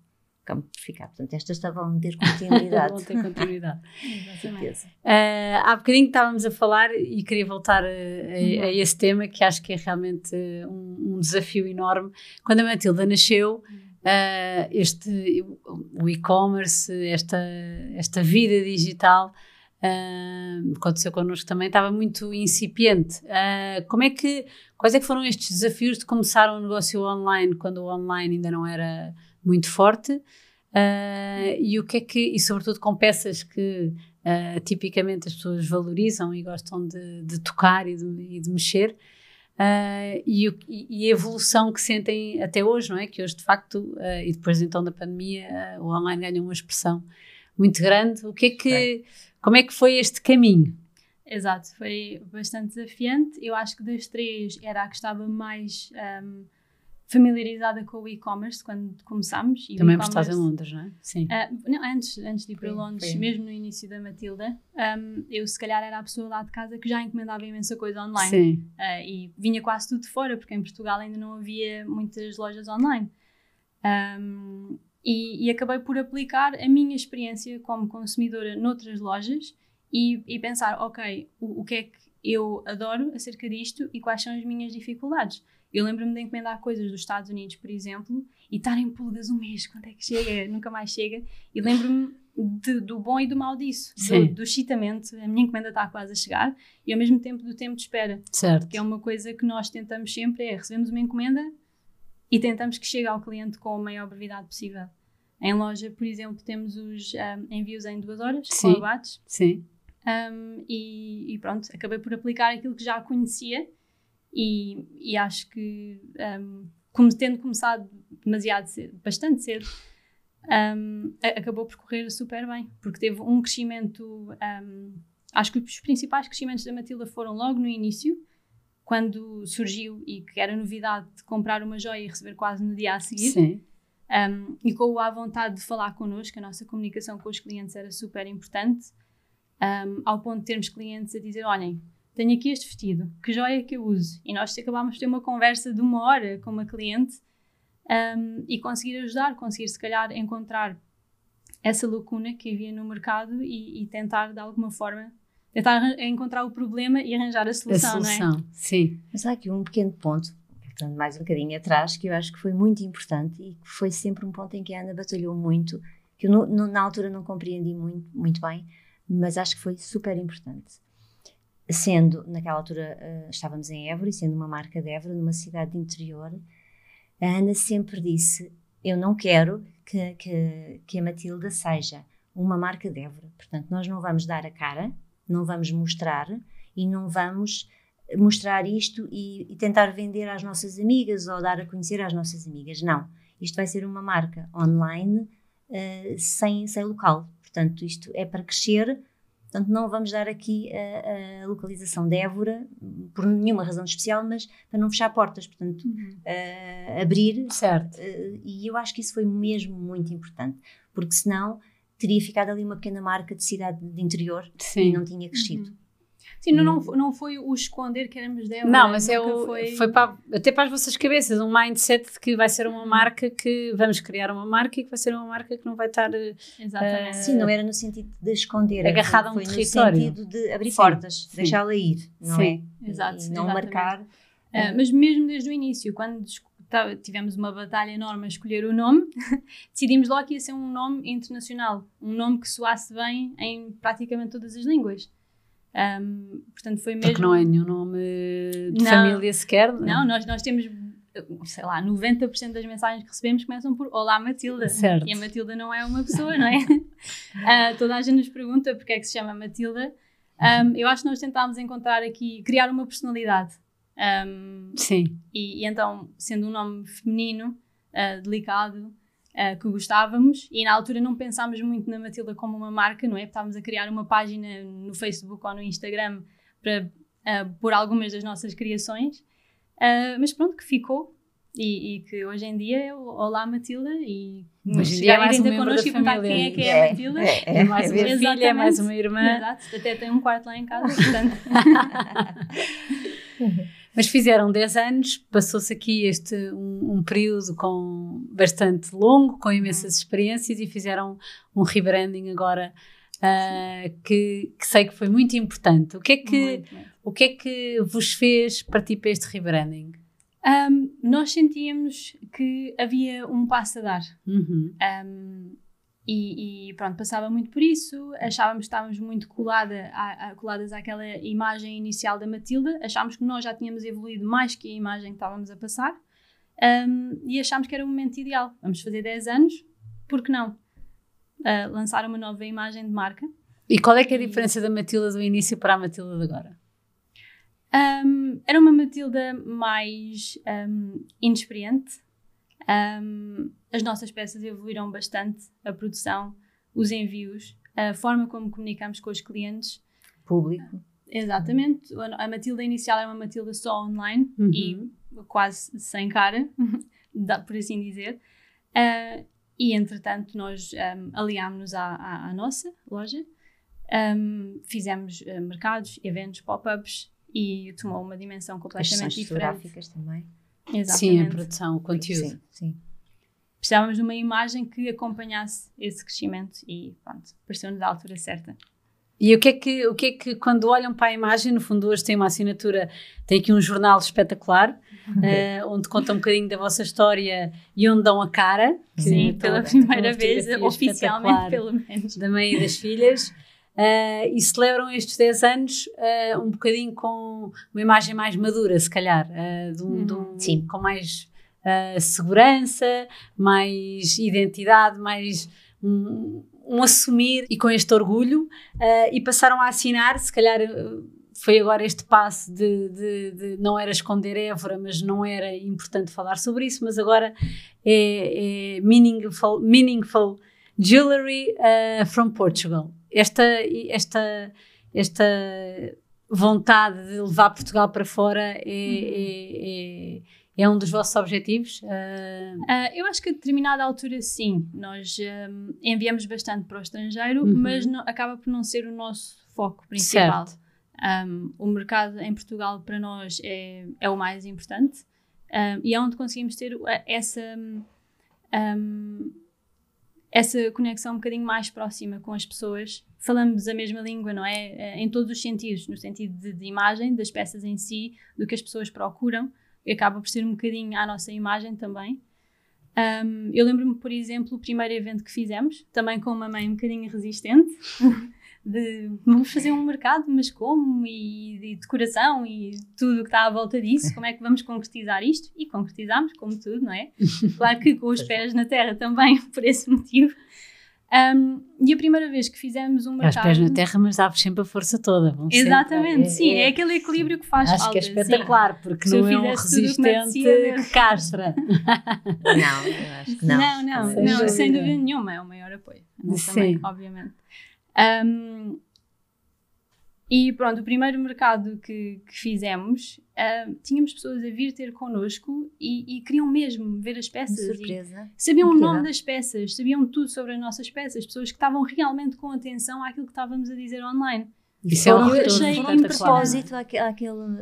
Acabam por ficar. Portanto, estas a ter continuidade. Vão ter continuidade. Exatamente. Ah, há bocadinho estávamos a falar e queria voltar a, a- Uhum. a esse tema que acho que é realmente um, um desafio enorme. Quando a Matilda nasceu, ah, este, o e-commerce, esta, esta vida digital ah, aconteceu connosco também, estava muito incipiente. Ah, como é que, quais é que foram estes desafios de começar um negócio online quando o online ainda não era muito forte? Ah, e o que é que, e sobretudo com peças que tipicamente as pessoas valorizam e gostam de, de tocar e de, e de mexer, ah, e, e- a evolução que sentem até hoje, não é? Que hoje de facto, ah, e depois então da pandemia, ah, o online ganha uma expressão muito grande. O que é que, como é que foi este caminho? Exato, foi bastante desafiante. Eu acho que das três era a que estava mais ahm, familiarizada com o e-commerce quando começámos. E Também porque estás em Londres, não é? Sim. Ah, não, antes, antes de ir para Foi- Londres, foi. mesmo no início da Matilda, ahm, eu se calhar era a pessoa lá de casa que já encomendava imensa coisa online. Sim. Ah, e vinha quase tudo de fora, porque em Portugal ainda não havia muitas lojas online. Ahm, e, e acabei por aplicar a minha experiência como consumidora noutras lojas e, e pensar, ok, o, o que é que eu adoro acerca disto e quais são as minhas dificuldades. Eu lembro-me de encomendar coisas dos Estados Unidos, por exemplo, e estar em pulgas um mês, quando é que chega? Nunca mais chega. E lembro-me do bom e do mau disso, Sim. do, do excitamento, a minha encomenda está quase a chegar, e ao mesmo tempo do tempo de espera Certo. que é uma coisa que nós tentamos sempre, é recebemos uma encomenda e tentamos que chegue ao cliente com a maior brevidade possível. Em loja, por exemplo, temos os ahm, envios em duas horas, Sim. com abates, Sim. ahm, e, e pronto, acabei por aplicar aquilo que já conhecia e, e acho que, ahm, como tendo começado demasiado cedo, bastante cedo, a- acabou por correr super bem, porque teve um crescimento. ahm, acho que os principais crescimentos da Matilda foram logo no início, quando surgiu e que era novidade de comprar uma joia e receber quase no dia a seguir. Sim. Um, e com a vontade de falar connosco, a nossa comunicação com os clientes era super importante, um, ao ponto de termos clientes a dizer: Olhem, tenho aqui este vestido, que joia que eu uso? E nós acabámos de ter uma conversa de uma hora com uma cliente um, e conseguir ajudar, conseguir se calhar encontrar essa lacuna que havia no mercado e, e tentar de alguma forma tentar encontrar o problema e arranjar a A solução, não é? solução. Sim. Mas há aqui um pequeno ponto, voltando mais um bocadinho atrás, que eu acho que foi muito importante e que foi sempre um ponto em que a Ana batalhou muito, que eu no- no- na altura não compreendi muito, muito bem, mas acho que foi super importante. Sendo, naquela altura uh, estávamos em Évora, e sendo uma marca de Évora, numa cidade de interior, a Ana sempre disse: Eu não quero que, que, que a Matilda seja uma marca de Évora. Portanto, nós não vamos dar a cara, não vamos mostrar e não vamos mostrar isto e, e, tentar vender às nossas amigas ou dar a conhecer às nossas amigas. Não. Isto vai ser uma marca online uh, sem, sem local. Portanto, isto é para crescer Portanto, não vamos dar aqui a, a, localização de Évora por nenhuma razão especial, mas para não fechar portas, portanto, uhum. uh, abrir. Certo. Uh, e eu acho que isso foi mesmo muito importante, porque senão teria ficado ali uma pequena marca de cidade de interior Sim. e não tinha crescido. Uhum. Sim, não, não, não foi o esconder que éramos dela. Não, mas é o, foi... foi para, até para as vossas cabeças, um mindset de que vai ser uma marca que vamos criar uma marca e que vai ser uma marca que não vai estar. Exatamente. Uh, Sim, não era no sentido de esconder, agarrada a um foi território. no sentido de abrir Sim. portas, deixá-la ir, não Sim. é? Exato. E não exatamente. marcar. Uh, mas mesmo desde o início, quando tivemos uma batalha enorme a escolher o nome, decidimos logo que ia ser um nome internacional, um nome que soasse bem em praticamente todas as línguas. Um, portanto, foi mesmo. Porque não é nenhum nome de não, família sequer. Não, não nós, nós temos, sei lá, 90% das mensagens que recebemos começam por Olá Matilda. Certo. E a Matilda não é uma pessoa, não é? uh, toda a gente nos pergunta porque é que se chama Matilda. Um, eu acho que nós tentámos encontrar aqui, criar uma personalidade. Um, Sim. E, e, então, sendo um nome feminino, uh, delicado, uh, que gostávamos e na altura não pensámos muito na Matilda como uma marca, não é? Estávamos a criar uma página no Facebook ou no Instagram para uh, pôr algumas das nossas criações, uh, mas pronto, que ficou e, e, que hoje em dia é Olá Matilda e hoje em dia é mais ainda connosco e quem é que é, é a Matilda. É, é, é mais uma filha, é mais uma irmã. Exato, até tem um quarto lá em casa, portanto. Mas fizeram 10 anos, passou-se aqui este um, um, período com bastante longo, com imensas uhum. experiências e fizeram um rebranding agora uh, que, que, sei que foi muito importante. O que é que, o que, é que vos fez partir para este rebranding? Um, nós sentíamos que havia um passo a dar. Uhum. Um, e, e, pronto, passava muito por isso, achávamos que estávamos muito colada a, a, coladas àquela imagem inicial da Matilda, achámos que nós já tínhamos evoluído mais que a imagem que estávamos a passar um, e achámos que era o momento ideal. Vamos fazer 10 anos, por que não? Uh, lançar uma nova imagem de marca. E qual é que é a diferença da Matilda do início para a Matilda de agora? Um, era uma Matilda mais um, inexperiente, um, as nossas peças evoluíram bastante, a produção, os envios, a forma como comunicamos com os clientes. Público. Exatamente. A Matilda inicial era uma Matilda só online uhum. e quase sem cara, por assim dizer. Uh, e entretanto, nós um, aliámos-nos à, à, à, nossa loja, um, fizemos uh, mercados, eventos, pop-ups e tomou uma dimensão completamente As diferente. também. Exatamente. Sim, a produção, o conteúdo. Sim, sim. Precisávamos de uma imagem que acompanhasse esse crescimento e pronto, pareceu-nos a altura certa. E o que, é que, o que é que, quando olham para a imagem, no fundo hoje tem uma assinatura, tem aqui um jornal espetacular, uh, onde conta um bocadinho da vossa história e onde dão a cara. Sim, pela primeira vez, oficialmente pelo menos. Da mãe e das filhas. Uh, e celebram estes 10 anos uh, um bocadinho com uma imagem mais madura, se calhar, uh, de um, de um, Sim. com mais segurança, mais identidade, mais um, um, assumir e com este orgulho, e passaram a assinar, se calhar foi agora este passo de, de, de, não era esconder Évora, mas não era importante falar sobre isso, mas agora é, é meaningful, meaningful Jewelry uh, from Portugal. Esta, esta, esta vontade de levar Portugal para fora é, é, é, é um dos vossos objetivos? Uh... Uh, eu acho que a determinada altura, sim. Nós um, enviamos bastante para o estrangeiro, uhum. mas não, acaba por não ser o nosso foco principal. Um, o mercado em Portugal para nós é, é o mais importante um, e é onde conseguimos ter essa. Essa conexão um bocadinho mais próxima com as pessoas. Falamos a mesma língua, não é? Eh, em todos os sentidos, no sentido de, de imagem, das peças em si, do que as pessoas procuram, e acaba por ser um bocadinho a nossa imagem também. Um, eu lembro-me, por exemplo, o primeiro evento que fizemos, também com uma mãe um bocadinho resistente, de vamos fazer um mercado, mas como? E, e decoração e tudo o que está à volta disso, como é que vamos concretizar isto? E concretizamos, como tudo, não é? Claro que com os pés na terra também, por esse motivo. Um, e a primeira vez que fizemos um mercado. Os pés na terra, mas dá sempre a força toda. Exatamente, sempre, sim, é, é, aquele equilíbrio que faz acho falta. Acho que é espetacular, sim. porque Se não é um resistente que castra. não, eu acho que não. Não, não, não, não sem dúvida nenhuma, é o maior apoio. Sim. Também, obviamente. Um, e pronto, o primeiro mercado que, que fizemos, uh, tínhamos pessoas a vir ter connosco e, e queriam mesmo ver as peças. surpresa. Sabiam o nome das peças, sabiam tudo sobre as nossas peças, pessoas que estavam realmente com atenção àquilo que estávamos a dizer online. Isso é um eu achei um propósito àquele,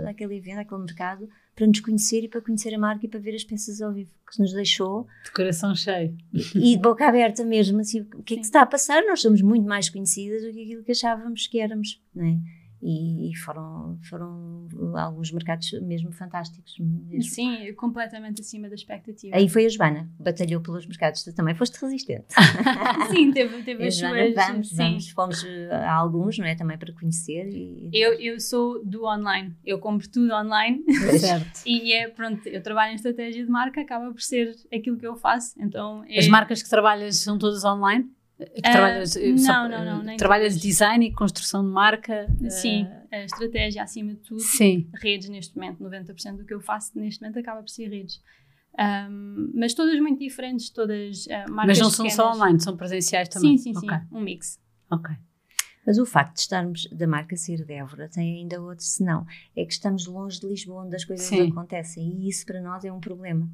àquele evento, àquele mercado, para nos conhecer e para conhecer a marca e para ver as peças ao vivo que nos deixou. De coração cheio. E, de boca aberta mesmo, assim, o que é que está a passar? Nós somos muito mais conhecidas do que aquilo que achávamos que éramos, não é? E, foram, foram alguns mercados mesmo fantásticos. Mesmo. Sim, completamente acima da expectativa. Aí foi a Joana, batalhou pelos mercados, tu também foste resistente. sim, teve, teve as suas... Vamos, vamos, fomos eh, a alguns, não é, também para conhecer. E... Eu, eu sou do online, eu compro tudo online. Certo. e é, pronto, eu trabalho em estratégia de marca, acaba por ser aquilo que eu faço, então... É... As marcas que trabalhas são todas online? Que trabalhas, uh, não, só, não, não, nem trabalhas design e construção de marca? Sim, uh, a estratégia acima de tudo. Sim. Redes neste momento, 90% do que eu faço neste momento acaba por ser redes. Um, mas todas muito diferentes, todas uh, marcas Mas não são pequenas. só online, são presenciais também? Sim, sim, okay. sim, um mix. Ok. Mas o facto de estarmos da marca ser de Évora tem ainda outro senão. É que estamos longe de Lisboa, onde as coisas sim. acontecem. E isso para nós é um problema.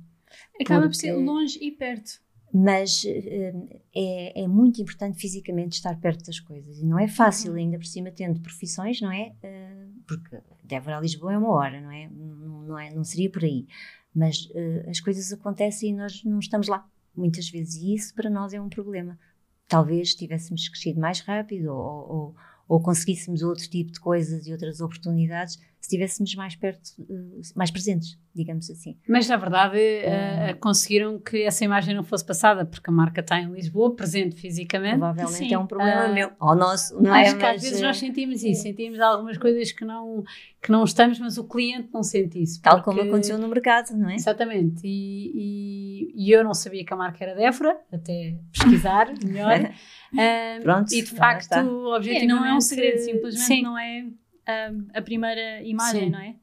Acaba porque... por ser longe e perto mas uh, é, é, muito importante fisicamente estar perto das coisas e não é fácil, uhum. ainda por cima tendo profissões, não é? Uh, porque Évora a Lisboa é uma hora, não é? Não, não, é, não seria por aí. Mas uh, as coisas acontecem e nós não estamos lá, muitas vezes, e isso para nós é um problema. Talvez tivéssemos crescido mais rápido ou, ou, ou conseguíssemos outro tipo de coisas e outras oportunidades se estivéssemos mais perto, eh, mais presentes, digamos assim. Mas na verdade uh, conseguiram que essa imagem não fosse passada, porque a marca está em Lisboa, presente fisicamente. Provavelmente Sim. é um problema uh, meu, ou nosso, não acho é? que às vezes nós sentimos isso, sentimos algumas coisas que não, que não estamos, mas o cliente não sente isso. Tal porque... como aconteceu no mercado, não é? Exatamente, e, e, e eu não sabia que a marca era Defra, até pesquisar melhor. Uh, Pronto, e de facto, o objetivo é, não é um segredo, simplesmente Sim. não é um, a primeira imagem, Sim. não é?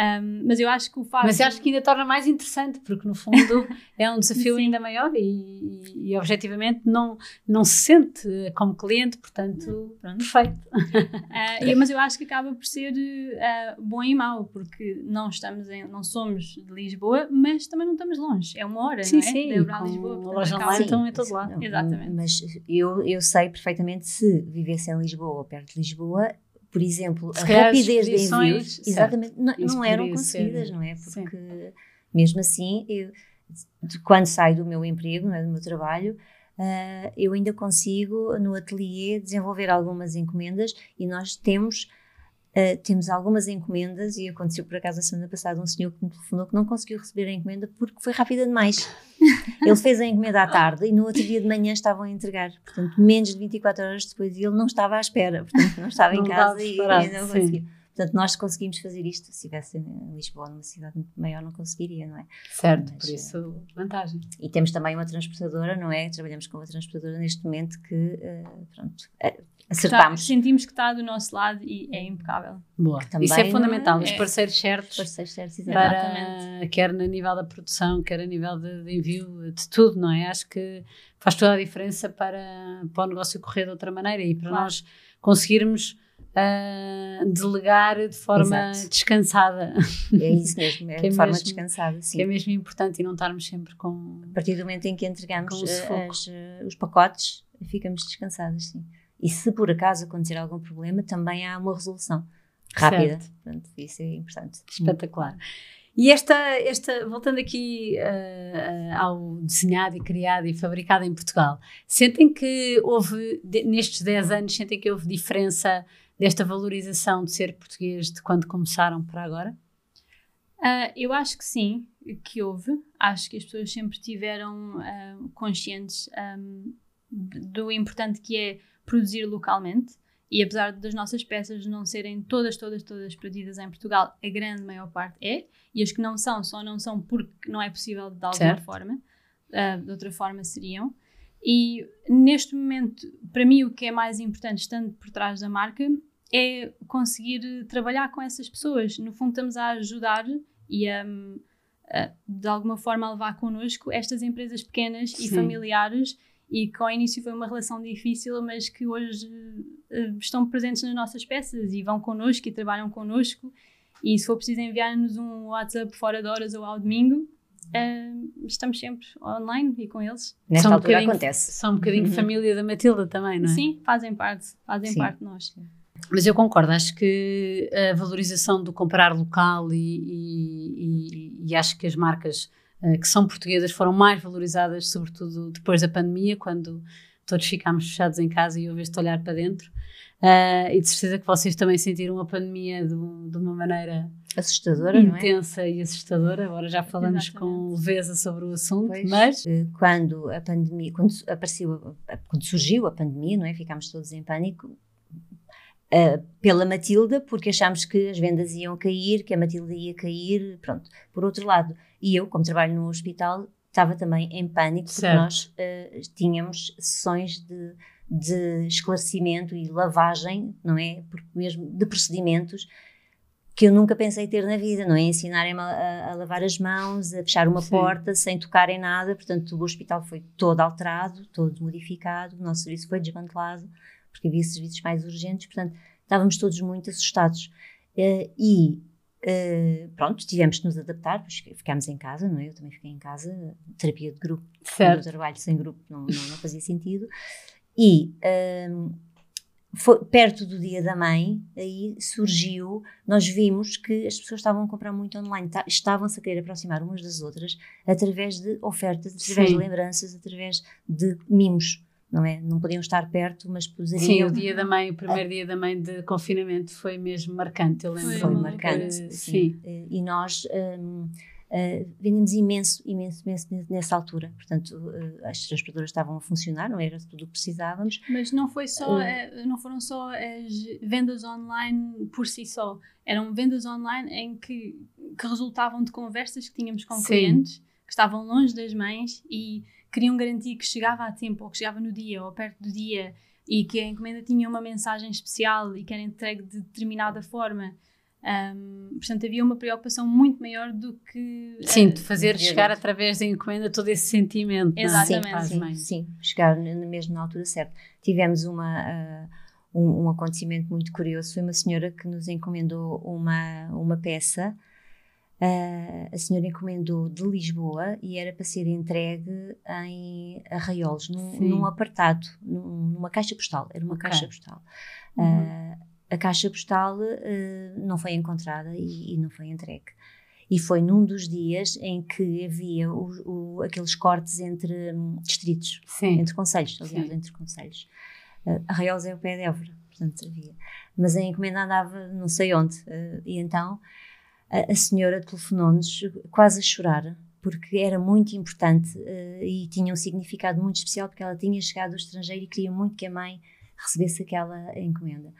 Um, mas eu acho que o facto. Mas acho que ainda torna mais interessante, porque no fundo é um desafio ainda maior e, e, e, objetivamente não, não se sente como cliente, portanto, pronto, perfeito. Uh, mas eu acho que acaba por ser uh, bom e mau, porque não estamos em, não somos de Lisboa, mas também não estamos longe. É uma hora, sim, não é? Sim, de Lisboa. A loja online estão em todo lado. Exatamente. Mas eu, eu sei perfeitamente se vivesse em Lisboa ou perto de Lisboa por exemplo, Se a rapidez de envios, exatamente, não, não eram conseguidas, ser, não é? Porque sim. mesmo assim, eu, quando saio do meu emprego, é, do meu trabalho, uh, eu ainda consigo no ateliê desenvolver algumas encomendas e nós temos Uh, temos algumas encomendas e aconteceu por acaso a semana passada um senhor que me telefonou que não conseguiu receber a encomenda porque foi rápida demais. ele fez a encomenda à tarde e no outro dia de manhã estavam a entregar. Portanto, menos de 24 horas depois ele não estava à espera. Portanto, não estava não em casa e, e não conseguiu. Portanto, nós conseguimos fazer isto. Se estivesse em Lisboa, numa cidade maior, não conseguiria, não é? Certo, Mas, por isso, vantagem. E temos também uma transportadora, não é? Trabalhamos com uma transportadora neste momento que, uh, pronto, uh, acertámos. sentimos que está do nosso lado e é impecável. Boa. Isso é fundamental, é, os parceiros certos. Parceiros certos, para, quer no nível da produção, quer a nível de, de, envio, de tudo, não é? Acho que faz toda a diferença para, para o negócio correr de outra maneira e para claro. nós conseguirmos uh, delegar de forma Exato. descansada. É isso mesmo, é, de é forma mesmo, descansada, sim. Que é mesmo importante e não estarmos sempre com. A partir do momento em que entregamos as, os pacotes, ficamos descansadas, sim. E se por acaso acontecer algum problema, também há uma resolução rápida. Portanto, isso é importante. Espetacular. E esta, esta voltando aqui uh, uh, ao desenhado e criado e fabricado em Portugal, sentem que houve, de, nestes 10 anos, sentem que houve diferença desta valorização de ser português de quando começaram para agora? Uh, eu acho que sim, que houve. Acho que as pessoas sempre tiveram uh, conscientes um, do importante que é produzir localmente E apesar das nossas peças não serem todas, todas, todas produzidas em Portugal, a grande maior parte é, e as que não são, só não são porque não é possível de alguma certo. forma, uh, de outra forma seriam. E neste momento, para mim, o que é mais importante, estando por trás da marca, é conseguir trabalhar com essas pessoas. No fundo, estamos a ajudar e a, a de alguma forma a levar connosco estas empresas pequenas Sim. e familiares e que ao início foi uma relação difícil, mas que hoje uh, estão presentes nas nossas peças e vão connosco e trabalham connosco. E se for preciso enviar-nos um WhatsApp fora de horas ou ao domingo, uh, estamos sempre online e com eles. Nesta são altura um acontece. São um bocadinho uhum. família da Matilda também, não é? Sim, fazem parte, fazem Sim. parte de nós. Mas eu concordo, acho que a valorização do comprar local e, e, e, e acho que as marcas que são portuguesas foram mais valorizadas, sobretudo depois da pandemia, quando todos ficámos fechados em casa e houve este olhar para dentro. Uh, e de certeza que vocês também sentiram a pandemia de, de uma maneira assustadora, intensa é? e assustadora. Agora já falamos Exatamente. com leveza sobre o assunto, pois, mas eh, quando a pandemia, quando apareceu, quando surgiu a pandemia, não é? Ficámos todos em pânico uh, pela Matilda, porque achámos que as vendas iam cair, que a Matilda ia cair, pronto. Por outro lado, e eu, como trabalho no hospital, estava também em pânico, porque certo. nós uh, tínhamos sessões de, de esclarecimento e lavagem, não é? Porque mesmo de procedimentos que eu nunca pensei ter na vida, não é? Ensinarem-me a, a, lavar as mãos, a fechar uma Sim. porta sem tocar em nada. Portanto, o hospital foi todo alterado, todo modificado, o nosso serviço foi desmantelado porque havia serviços mais urgentes, portanto, estávamos todos muito assustados. Uh, e uh, pronto, tivemos que nos adaptar, pois ficámos em casa, não é? Eu também fiquei em casa, terapia de grupo, certo. trabalho sem grupo não, não, não fazia sentido. E uh, foi, perto do dia da mãe, aí surgiu, nós vimos que as pessoas estavam a comprar muito online, tá, estavam-se a querer aproximar umas das outras através de ofertas, através Sim. de lembranças, através de mimos não é? Não podiam estar perto, mas poderiam. Sim, o dia da mãe, o primeiro dia da mãe de confinamento foi mesmo marcante, eu lembro. Foi marcante, sim. sim. E nós um, uh, eh, vendemos imenso, imenso, imenso nessa altura. Portanto, uh, as transportadoras estavam a funcionar, não era tudo o que precisávamos. Mas não foi só, uh, não foram só as vendas online por si só. Eram vendas online em que, que resultavam de conversas que tínhamos com sim. clientes que estavam longe das mães e queriam garantir que chegava a tempo, ou que chegava no dia, ou perto do dia, e que a encomenda tinha uma mensagem especial e que era entregue de determinada forma. Um, portanto, havia uma preocupação muito maior do que. Sim, de fazer chegar através da encomenda todo esse sentimento. É? Exatamente. Sim, sim, sim, chegar mesmo na altura certa. Tivemos uma. Uh, um, um, acontecimento muito curioso. Foi uma senhora que nos encomendou uma, uma peça Uh, a senhora encomendou de Lisboa e era para ser entregue em Arraiolos, num, num apartado, num, numa caixa postal. Era uma okay. caixa postal. Uhum. Uh, a caixa postal uh, não foi encontrada e, e, não foi entregue. E foi num dos dias em que havia o, o, aqueles cortes entre um, distritos, Sim. entre conselhos, aliás, Sim. entre conselhos. Arraiolos é o pé de Évora, portanto havia. Mas a encomenda andava não sei onde. e então a, a senhora telefonou-nos quase a chorar, porque era muito importante uh, e tinha um significado muito especial, porque ela tinha chegado do estrangeiro e queria muito que a mãe recebesse aquela encomenda.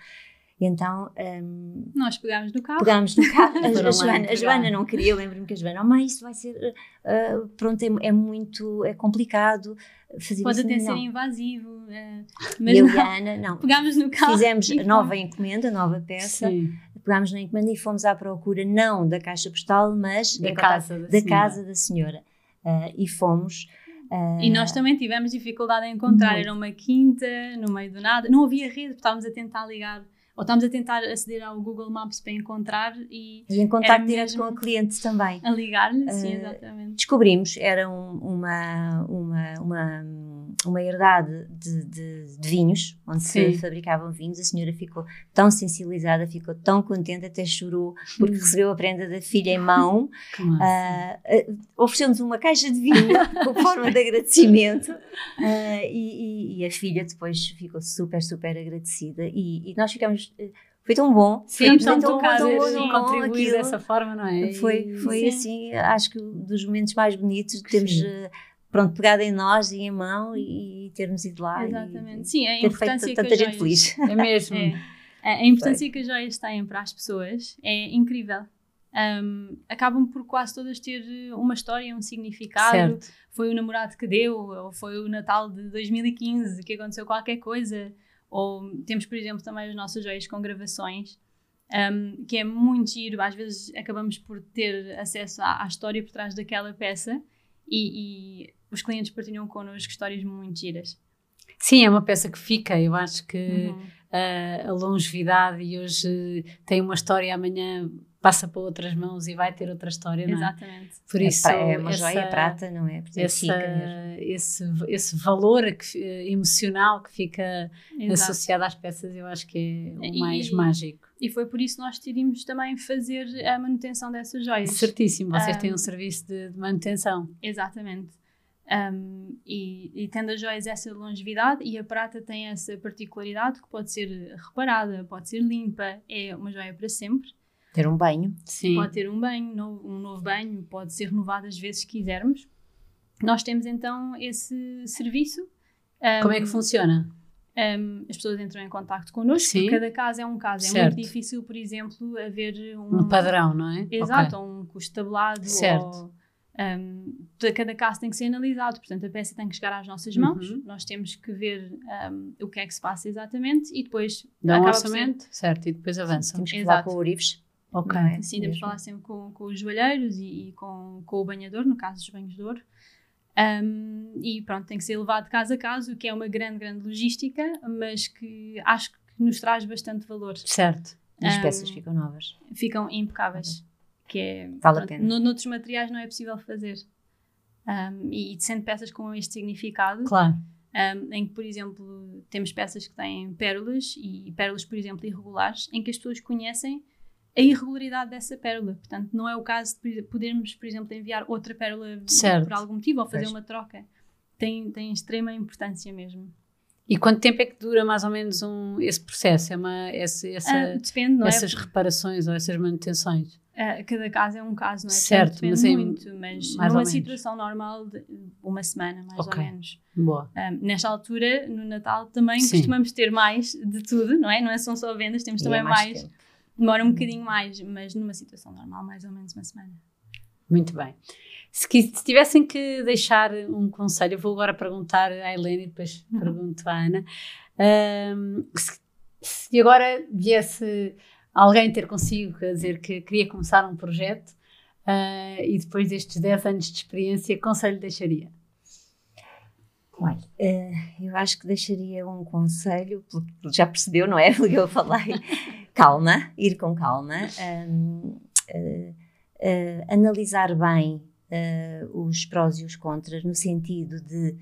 E então. Um, Nós pegámos no carro. Pegámos no carro. A, a, Joana, a Joana não queria, lembro-me que a Joana, oh, mãe, isso vai ser. Uh, pronto, é, é, muito. é complicado. Fazer Pode até ser invasivo. Uh, mas e a Liana, não. Pegámos no carro. Fizemos nova encomenda, nova peça. Sim pegámos na encomenda e fomos à procura não da caixa postal, mas da, casa da, da, casa da senhora. Uh, e fomos. Uh, e nós também tivemos dificuldade em encontrar. Muito. Era uma quinta, no meio do nada. Não havia rede, estávamos a tentar ligar ou estamos a tentar aceder ao Google Maps para encontrar e. E em contato direto com a cliente também. A ligar-lhe, uh, sim, exatamente. Descobrimos, era um, uma, uma, uma, uma herdade de, de, de vinhos, onde sim. se fabricavam vinhos. A senhora ficou tão sensibilizada, ficou tão contente, até chorou, porque hum. recebeu a prenda da filha em mão. Uh, uh, Ofereceu-nos uma caixa de vinho com forma de agradecimento. Uh, e, e, a filha depois ficou super, super agradecida. E, e nós ficamos foi tão bom. Sim, tão, tão, tão, tão bom, tão contribuir aquilo. dessa forma, não é? Foi, foi assim, acho que dos momentos mais bonitos, temos uh, pronto, pegada em nós e em mão e, e termos ido lá. Exatamente. E, Sim, a importância feito que tanta gente feliz. É mesmo. É. A importância que as joias têm para as pessoas é incrível. Um, acabam por quase todas ter uma história, um significado. Certo. Foi o namorado que deu, ou foi o Natal de 2015 que aconteceu qualquer coisa. Ou temos, por exemplo, também as nossas joias com gravações, um, que é muito giro. Às vezes acabamos por ter acesso à, à história por trás daquela peça e, e os clientes partilham connosco histórias muito giras. Sim, é uma peça que fica. Eu acho que Uhum. ah, a longevidade e hoje tem uma história, amanhã passa para outras mãos e vai ter outra história, não é? Exatamente. Por É isso, é uma essa- joia prata, não é? Portanto, essa- fica mesmo. esse, esse valor que- emocional que fica Exato. associado às peças, eu acho que é o E- mais mágico. E foi por isso que nós decidimos também fazer a manutenção dessas joias. Certíssimo, vocês têm um Um, serviço de, de manutenção. Exatamente. Um, e, e tendo as joias essa longevidade e a prata tem essa particularidade que pode ser reparada, pode ser limpa, é uma joia para sempre. Ter um banho. Sim. Pode ter um banho, no- um novo banho, pode ser renovado às vezes que quisermos. Nós temos então esse serviço. Um, Como é que funciona? um, as pessoas entram em contato connosco, Sim. cada caso é um caso. É Certo. muito difícil, por exemplo, haver Um padrão, não é? Exato, Ok. ou um custo tabulado. Certo. Ou, um, cada caso tem que ser analisado, portanto, a peça tem que chegar às nossas mãos. Uhum. Nós temos que ver um, o que é que se passa exatamente e depois Dá um acaba ser- orçamento, certo, e depois avançam. Temos que Exato. falar com o Urives. Ok. é? Sim, temos que falar sempre com, com os joalheiros e, e com, com o banhador, no caso dos banhos de ouro. Um, e pronto, tem que ser levado caso a caso, o que é uma grande, grande logística, mas que acho que nos traz bastante valor. Certo. E as Um, peças ficam novas. ficam impecáveis. Que é, Vale a pronto, pena. no- noutros materiais não é possível fazer. Um, e, e sendo peças com este significado, Claro. um, em que, por exemplo, temos peças que têm pérolas e pérolas, por exemplo, irregulares, em que as pessoas conhecem a irregularidade dessa pérola. Portanto, não é o caso de podermos, por exemplo, enviar outra pérola Certo. por algum motivo ou fazer Pois. uma troca. Tem, tem extrema importância mesmo. E quanto tempo é que dura mais ou menos um, esse processo? É uma, essa, essa- Ah, depende, não essas é? reparações ou essas manutenções? Ah, cada caso é um caso, não é? Certo, Portanto, mas depende em- muito, mas mais numa menos. situação normal, de uma semana, mais Ok. ou menos. Boa. Um, nesta altura, no Natal, também Sim. costumamos ter mais de tudo, não é? Não é- são só vendas, temos E também é mais. tempo. Demora um bocadinho mais, mas numa situação normal, mais ou menos uma semana. Muito bem. Se, se tivessem que deixar um conselho, eu vou agora perguntar à Helena e depois Uhum. pergunto à Ana. Ahm, se, se agora viesse alguém ter consigo a dizer que queria começar um projeto ah, e depois destes 10 anos de experiência, que conselho deixaria? Olha, eh, eu acho que deixaria um conselho, porque já percebeu, não é? Eu falei. calma, ir com calma, hum, eh, eh, analisar bem eh, os prós e os contras, no sentido de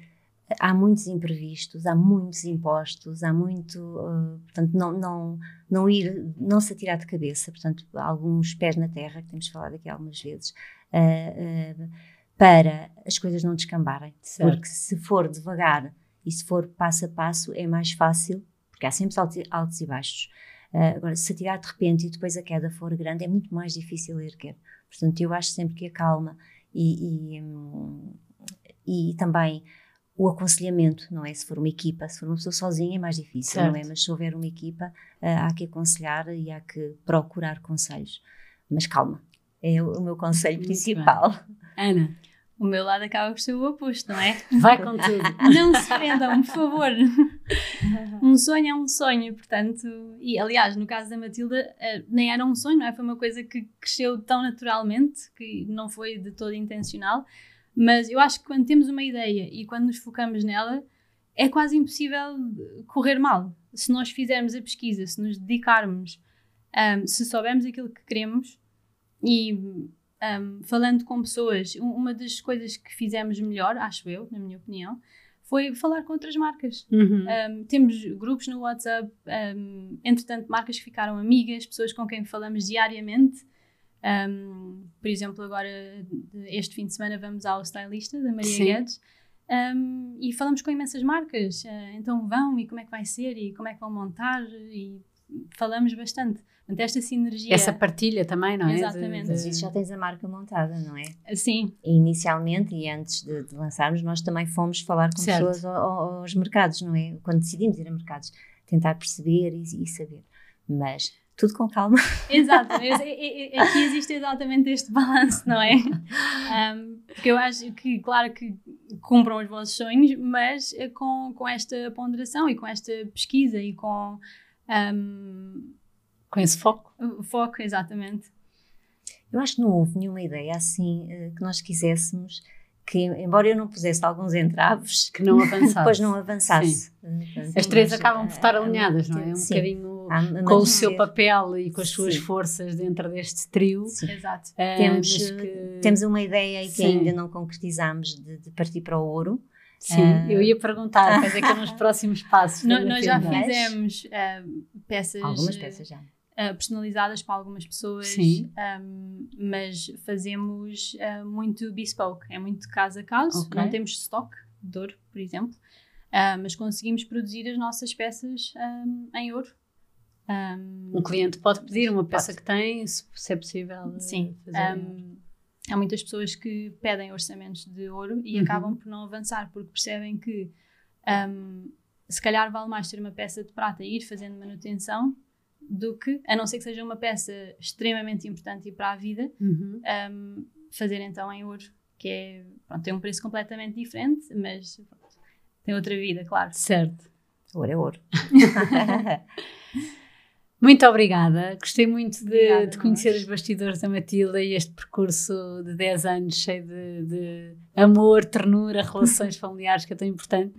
há muitos imprevistos, há muitos impostos, há muito, eh, portanto, não, não, não ir, não se atirar de cabeça, portanto, alguns pés na terra, que temos falado aqui algumas vezes, eh, eh, para as coisas não descambarem. Certo. Porque se for devagar e se for passo a passo, é mais fácil, porque há sempre altos, altos e baixos. Agora, se atirar de repente e depois a queda for grande, é muito mais difícil erguer. Portanto, eu acho sempre que a calma e, e, e também o aconselhamento, não é? Se for uma equipa, se for uma pessoa sozinha é mais difícil, não é? Certo. Mas se houver uma equipa, ah, há que aconselhar e há que procurar conselhos. Mas calma, é o, meu conselho Muito principal. Ana, O meu lado acaba por ser o oposto, não é? vai com tudo. Não se prendam, por favor. Um sonho é um sonho, portanto. E aliás, no caso da Matilda, eh, nem era um sonho, não é? Foi uma coisa que cresceu tão naturalmente que não foi de todo intencional. Mas eu acho que quando temos uma ideia e quando nos focamos nela, é quase impossível correr mal. Se nós fizermos a pesquisa, se nos dedicarmos, ahm, se soubermos aquilo que queremos e ahm, falando com pessoas, um- uma das coisas que fizemos melhor, acho eu, na minha opinião, foi falar com outras marcas. Uhum. Um, temos grupos no WhatsApp, um, entretanto, marcas que ficaram amigas, pessoas com quem falamos diariamente. Um, por exemplo, agora, este fim de semana, vamos ao Stylista, da Maria Sim. Guedes, um, e falamos com imensas marcas. Uh, então vão, e como é que vai ser, e como é que vão montar, e falamos bastante. Portanto, esta sinergia. Essa partilha também, não é? Exatamente. Mas isso já tens a marca montada, não é? Sim. E inicialmente, e antes de, de lançarmos, nós também fomos falar com Certo. pessoas ao- aos mercados, não é? Quando decidimos ir a mercados, tentar perceber e, e saber. Mas tudo com calma. Exato, é- é- é- aqui existe exatamente este balanço, não é? Um, porque eu acho que, claro que cumpram os vossos sonhos, mas eh, com, com esta ponderação e com esta pesquisa e com um, Com esse foco. o foco, exatamente. Eu acho que não houve nenhuma ideia assim eh, que nós quiséssemos que, embora eu não pusesse alguns entraves, Que não avançasse. depois não avançasse. Eh, portanto, As três mas, acabam por estar eh, alinhadas, não é? Um sim. bocadinho A- a com o seu papel e com as suas Sim. forças dentro deste trio. Sim. Exato. Temos, eh, que- temos uma ideia e que Sim. ainda não concretizamos de, de partir para o ouro. Sim, Ah. eu ia perguntar quais é que eram os próximos passos. No- nós já fizemos um, peças, Algumas peças já. Uh, personalizadas para algumas pessoas, um, mas fazemos uh, muito bespoke, é muito caso a caso. Ok. Não temos stock de ouro, por exemplo, uh, mas conseguimos produzir as nossas peças um, em ouro. Um, Um cliente pode pedir uma peça que tem, se se é possível. eh, Sim. há muitas pessoas que pedem orçamentos de ouro e Uhum. acabam por não avançar porque percebem que um, se calhar vale mais ter uma peça de prata e ir fazendo manutenção do que, a não ser que seja uma peça extremamente importante e para a vida, Uhum. um, fazer então em ouro, que é, pronto, tem um preço completamente diferente, mas pronto, tem outra vida, claro. Certo. Ouro é ouro. Muito obrigada. Gostei muito de, Obrigada, de conhecer os bastidores da Matilda e este percurso de 10 anos cheio de, de amor, ternura, relações familiares que é tão importante.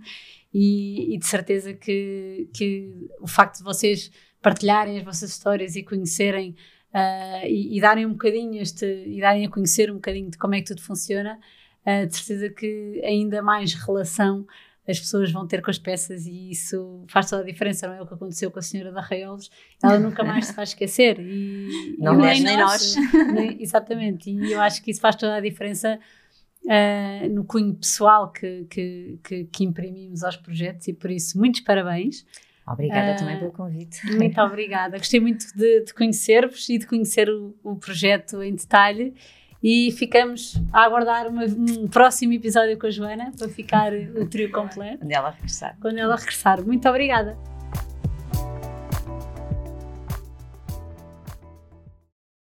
E, e de certeza que, que o facto de vocês partilharem as vossas histórias e conhecerem ah, e, e darem um bocadinho este, e darem a conhecer um bocadinho de como é que tudo funciona, ah, de certeza que ainda mais relação as pessoas vão ter com as peças e isso faz toda a diferença, não é o que aconteceu com a senhora da Raiolos, ela nunca mais se vai esquecer e Não nós, acho- nem nós. nem- exatamente, e eu acho que isso faz toda a diferença ah, no cunho pessoal que, que, que, que imprimimos aos projetos e por isso muitos parabéns Obrigada Ah, também pelo convite. muito obrigada. Gostei muito de, de conhecer-vos e de conhecer o, o projeto em detalhe. E ficamos a aguardar uma- um próximo episódio com a Joana para ficar o trio completo Quando ela regressar. quando ela regressar. Muito obrigada.